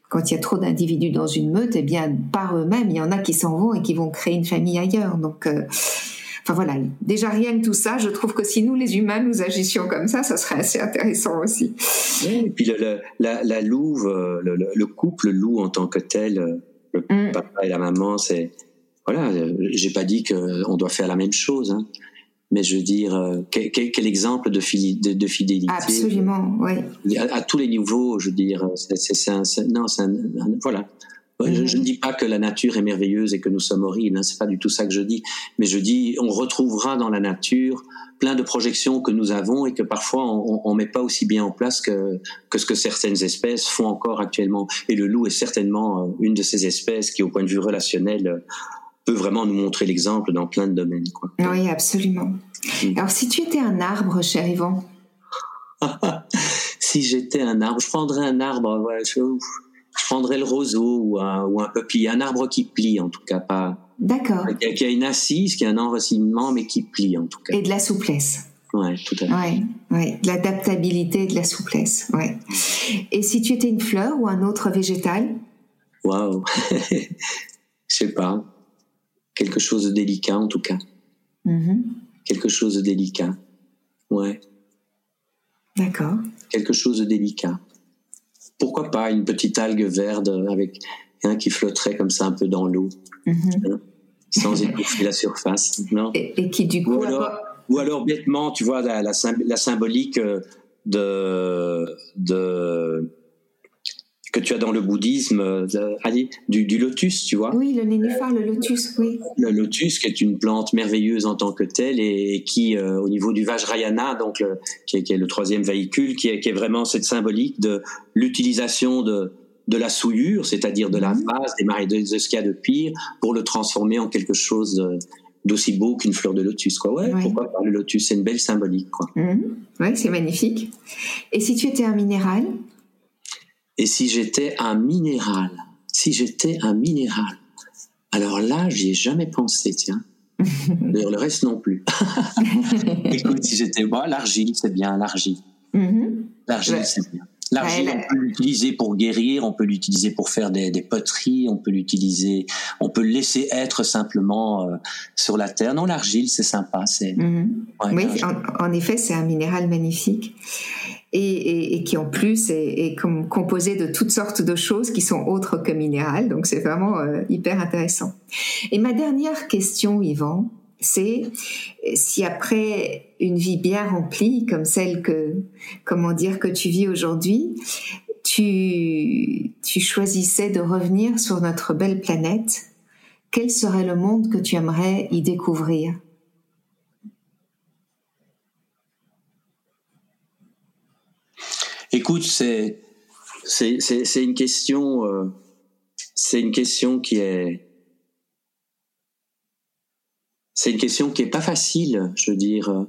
quand il y a trop d'individus dans une meute, eh bien, par eux-mêmes, il y en a qui s'en vont et qui vont créer une famille ailleurs. Donc, euh, enfin voilà, déjà rien que tout ça, je trouve que si nous, les humains, nous agissions comme ça, ça serait assez intéressant aussi. et puis la, la, louve, euh, le, couple loup en tant que tel, euh, le mm. papa et la maman, c'est voilà, j'ai pas dit qu'on doit faire la même chose. Hein mais je veux dire, euh, quel, quel, exemple de, de, de, fidélité Absolument, oui. À, tous les niveaux, je veux dire, c'est un, non, c'est voilà. Je, je, ne dis pas que la nature est merveilleuse et que nous sommes horribles, hein, c'est pas du tout ça que je dis, mais je dis on retrouvera dans la nature plein de projections que nous avons et que parfois on, on met pas aussi bien en place que, que ce que certaines espèces font encore actuellement. Et le loup est certainement euh, une de ces espèces qui, au point de vue relationnel, peut vraiment nous montrer l'exemple dans plein de domaines. Quoi. Oui, absolument. Mm. Alors, si tu étais un arbre, cher Yvan? <laughs> Si j'étais un arbre, je prendrais un arbre, ouais, je, prendrais le roseau ou un, ou un peuplier, un arbre qui plie en tout cas, pas. D'accord. Qui a, une assise, qui a un enracinement, mais qui plie en tout cas. Et de la souplesse. Oui, tout à fait. Ouais, ouais. de l'adaptabilité et de la souplesse. Ouais. Et si tu étais une fleur ou un autre végétal? Waouh <laughs> Je sais pas quelque chose de délicat en tout cas. Mm-hmm. Quelque chose de délicat. Ouais. D'accord. Quelque chose de délicat. Pourquoi pas une petite algue verte avec un qui flotterait comme ça un peu dans l'eau, mm-hmm. hein, sans étouffer la surface, non? Et, qui du coup ou alors, ou alors bêtement, tu vois la, la, la symbolique de de que tu as dans le bouddhisme, euh, du, du, lotus, tu vois. Oui, le nénuphar, le lotus, oui. Le lotus, qui est une plante merveilleuse en tant que telle et, qui, euh, au niveau du Vajrayana, donc qui, est, le troisième véhicule, qui est, qui est vraiment cette symbolique de l'utilisation de, de la souillure, c'est-à-dire de la mhm. base des marais de, ce qu'il y a de pire, pour le transformer en quelque chose d'aussi beau qu'une fleur de lotus. Quoi. Ouais, pourquoi pas le lotus C'est une belle symbolique. Quoi. Mhm. Oui, c'est magnifique. Et si tu étais un minéral? Et si j'étais un minéral, si j'étais un minéral, alors là, j'y ai jamais pensé, tiens. <laughs> D'ailleurs, le reste non plus. <laughs> Écoute, si j'étais moi, l'argile, c'est bien, l'argile. Mm-hmm. L'argile, c'est bien. L'argile, on peut l'utiliser pour guérir, on peut l'utiliser pour faire des, poteries, on peut l'utiliser, on peut le laisser être simplement euh, sur la terre. Non, l'argile, c'est sympa. C'est. Mm-hmm. oui, en, effet, c'est un minéral magnifique et, qui en plus est, composé de toutes sortes de choses qui sont autres que minérales. Donc c'est vraiment euh, hyper intéressant. Et ma dernière question, Yvan, c'est si après une vie bien remplie comme celle que, comment dire, que tu vis aujourd'hui, tu choisissais de revenir sur notre belle planète, quel serait le monde que tu aimerais y découvrir? Écoute, c'est c'est une question euh, c'est une question qui est c'est une question qui est pas facile. Je veux dire,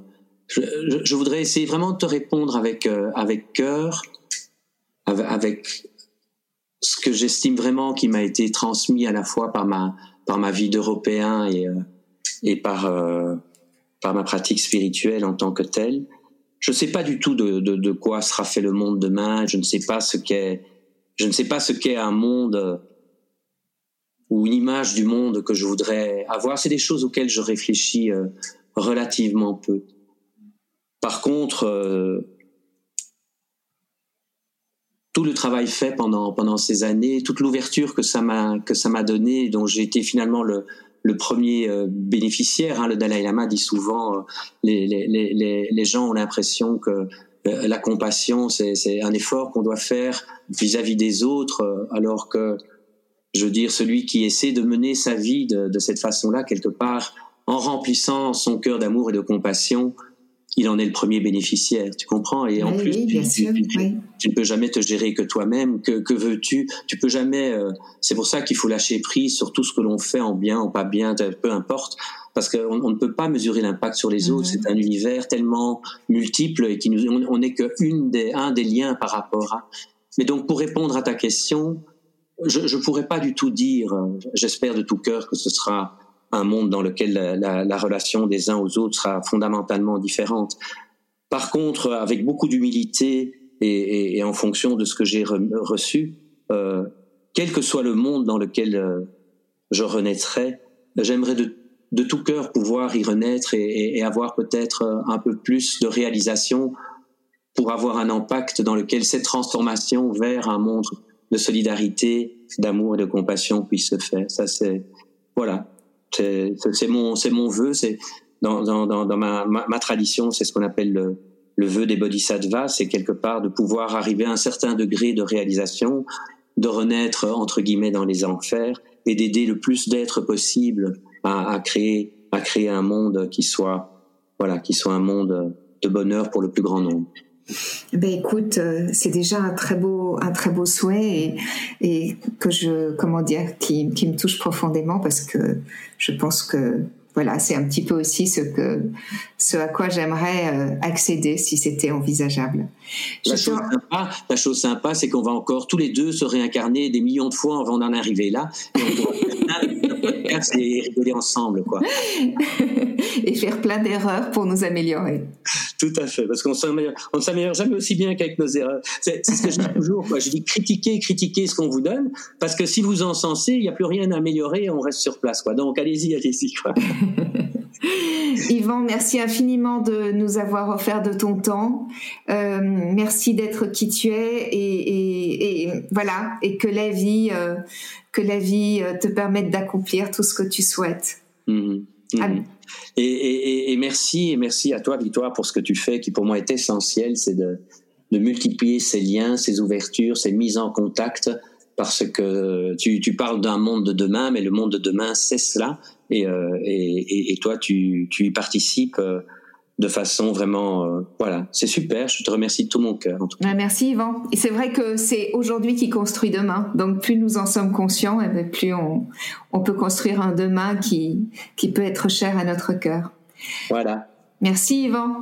je, voudrais essayer vraiment de te répondre avec euh, avec cœur, avec, ce que j'estime vraiment qui m'a été transmis à la fois par ma par ma vie d'Européen et euh, et par par ma pratique spirituelle en tant que telle je ne sais pas du tout de, quoi sera fait le monde demain. Je ne sais pas ce qu'est, je ne sais pas ce qu'est un monde ou une image du monde que je voudrais avoir. C'est des choses auxquelles je réfléchis euh, relativement peu. Par contre, euh, tout le travail fait pendant pendant ces années, toute l'ouverture que ça m'a que ça m'a donné, dont j'ai été finalement le le premier euh, bénéficiaire. Hein, le Dalai Lama dit souvent, euh, les, gens ont l'impression que euh, la compassion, c'est un effort qu'on doit faire vis-à-vis des autres, alors que, je veux dire, celui qui essaie de mener sa vie de, de cette façon-là, quelque part, en remplissant son cœur d'amour et de compassion, il en est le premier bénéficiaire, tu comprends? Et en plus, tu, ne peux jamais te gérer que toi-même. Que, que veux-tu? Tu peux jamais. Euh, c'est pour ça qu'il faut lâcher prise sur tout ce que l'on fait en bien, ou pas bien, peu importe, parce qu'on on ne peut pas mesurer l'impact sur les autres. C'est un univers tellement multiple et qui nous, on n'est que une des, un des liens par rapport à. Mais donc, pour répondre à ta question, je ne pourrais pas du tout dire. Euh, j'espère de tout cœur que ce sera un monde dans lequel la, relation des uns aux autres sera fondamentalement différente. Par contre, avec beaucoup d'humilité et, en fonction de ce que j'ai reçu, euh, quel que soit le monde dans lequel euh, je renaîtrai, j'aimerais de, tout cœur pouvoir y renaître et, avoir peut-être euh, un peu plus de réalisation pour avoir un impact dans lequel cette transformation vers un monde de solidarité, d'amour et de compassion puisse se faire. Ça, c'est voilà. C'est mon, mon vœu. C'est dans, dans, dans, ma, ma, tradition, c'est ce qu'on appelle le, le vœu des bodhisattvas. C'est quelque part de pouvoir arriver à un certain degré de réalisation, de renaître entre guillemets dans les enfers et d'aider le plus d'êtres possible à, à, créer à créer un monde qui soit voilà qui soit un monde de bonheur pour le plus grand nombre. Ben écoute, euh, c'est déjà un très beau, un très beau souhait et, et que je, comment dire, qui, qui, me touche profondément parce que je pense que voilà, c'est un petit peu aussi ce que, ce à quoi j'aimerais euh, accéder si c'était envisageable. La, chose sympa, la chose sympa, c'est qu'on va encore tous les deux se réincarner des millions de fois avant d'en arriver là. Et on pourra et rigoler ensemble, quoi. <laughs> et faire plein d'erreurs pour nous améliorer. Tout à fait, parce qu'on ne s'améliore jamais aussi bien qu'avec nos erreurs. C'est ce que je dis toujours. Quoi. Je dis critiquez, critiquez ce qu'on vous donne, parce que si vous en censez, il n'y a plus rien à améliorer, on reste sur place. Quoi. Donc allez-y, allez-y. <laughs> Yvan, merci infiniment de nous avoir offert de ton temps. Euh, merci d'être qui tu es et, et, voilà et que la vie, euh, que la vie euh, te permette d'accomplir tout ce que tu souhaites. Mmh mmh et, et, merci et merci à toi Victoire pour ce que tu fais qui pour moi est essentiel, c'est de de multiplier ces liens, ces ouvertures, ces mises en contact, parce que tu, tu parles d'un monde de demain, mais le monde de demain, c'est cela, et, euh, et, et, toi, tu, tu y participes. Euh, de façon vraiment euh, voilà. C'est super. Je te remercie de tout mon cœur en tout cas. merci Yvan. Et c'est vrai que c'est aujourd'hui qui construit demain. Donc plus nous en sommes conscients et eh ben, plus on, on, peut construire un demain qui qui peut être cher à notre cœur. Voilà. Merci Yvan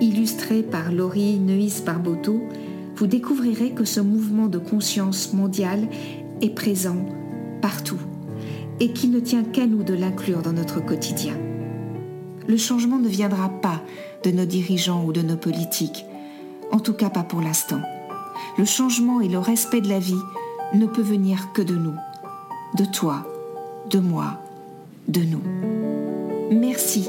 illustré par Laurie Neuis Barboteau, vous découvrirez que ce mouvement de conscience mondiale est présent partout et qu'il ne tient qu'à nous de l'inclure dans notre quotidien. Le changement ne viendra pas de nos dirigeants ou de nos politiques, en tout cas pas pour l'instant. Le changement et le respect de la vie ne peut venir que de nous, de toi, de moi, de nous. Merci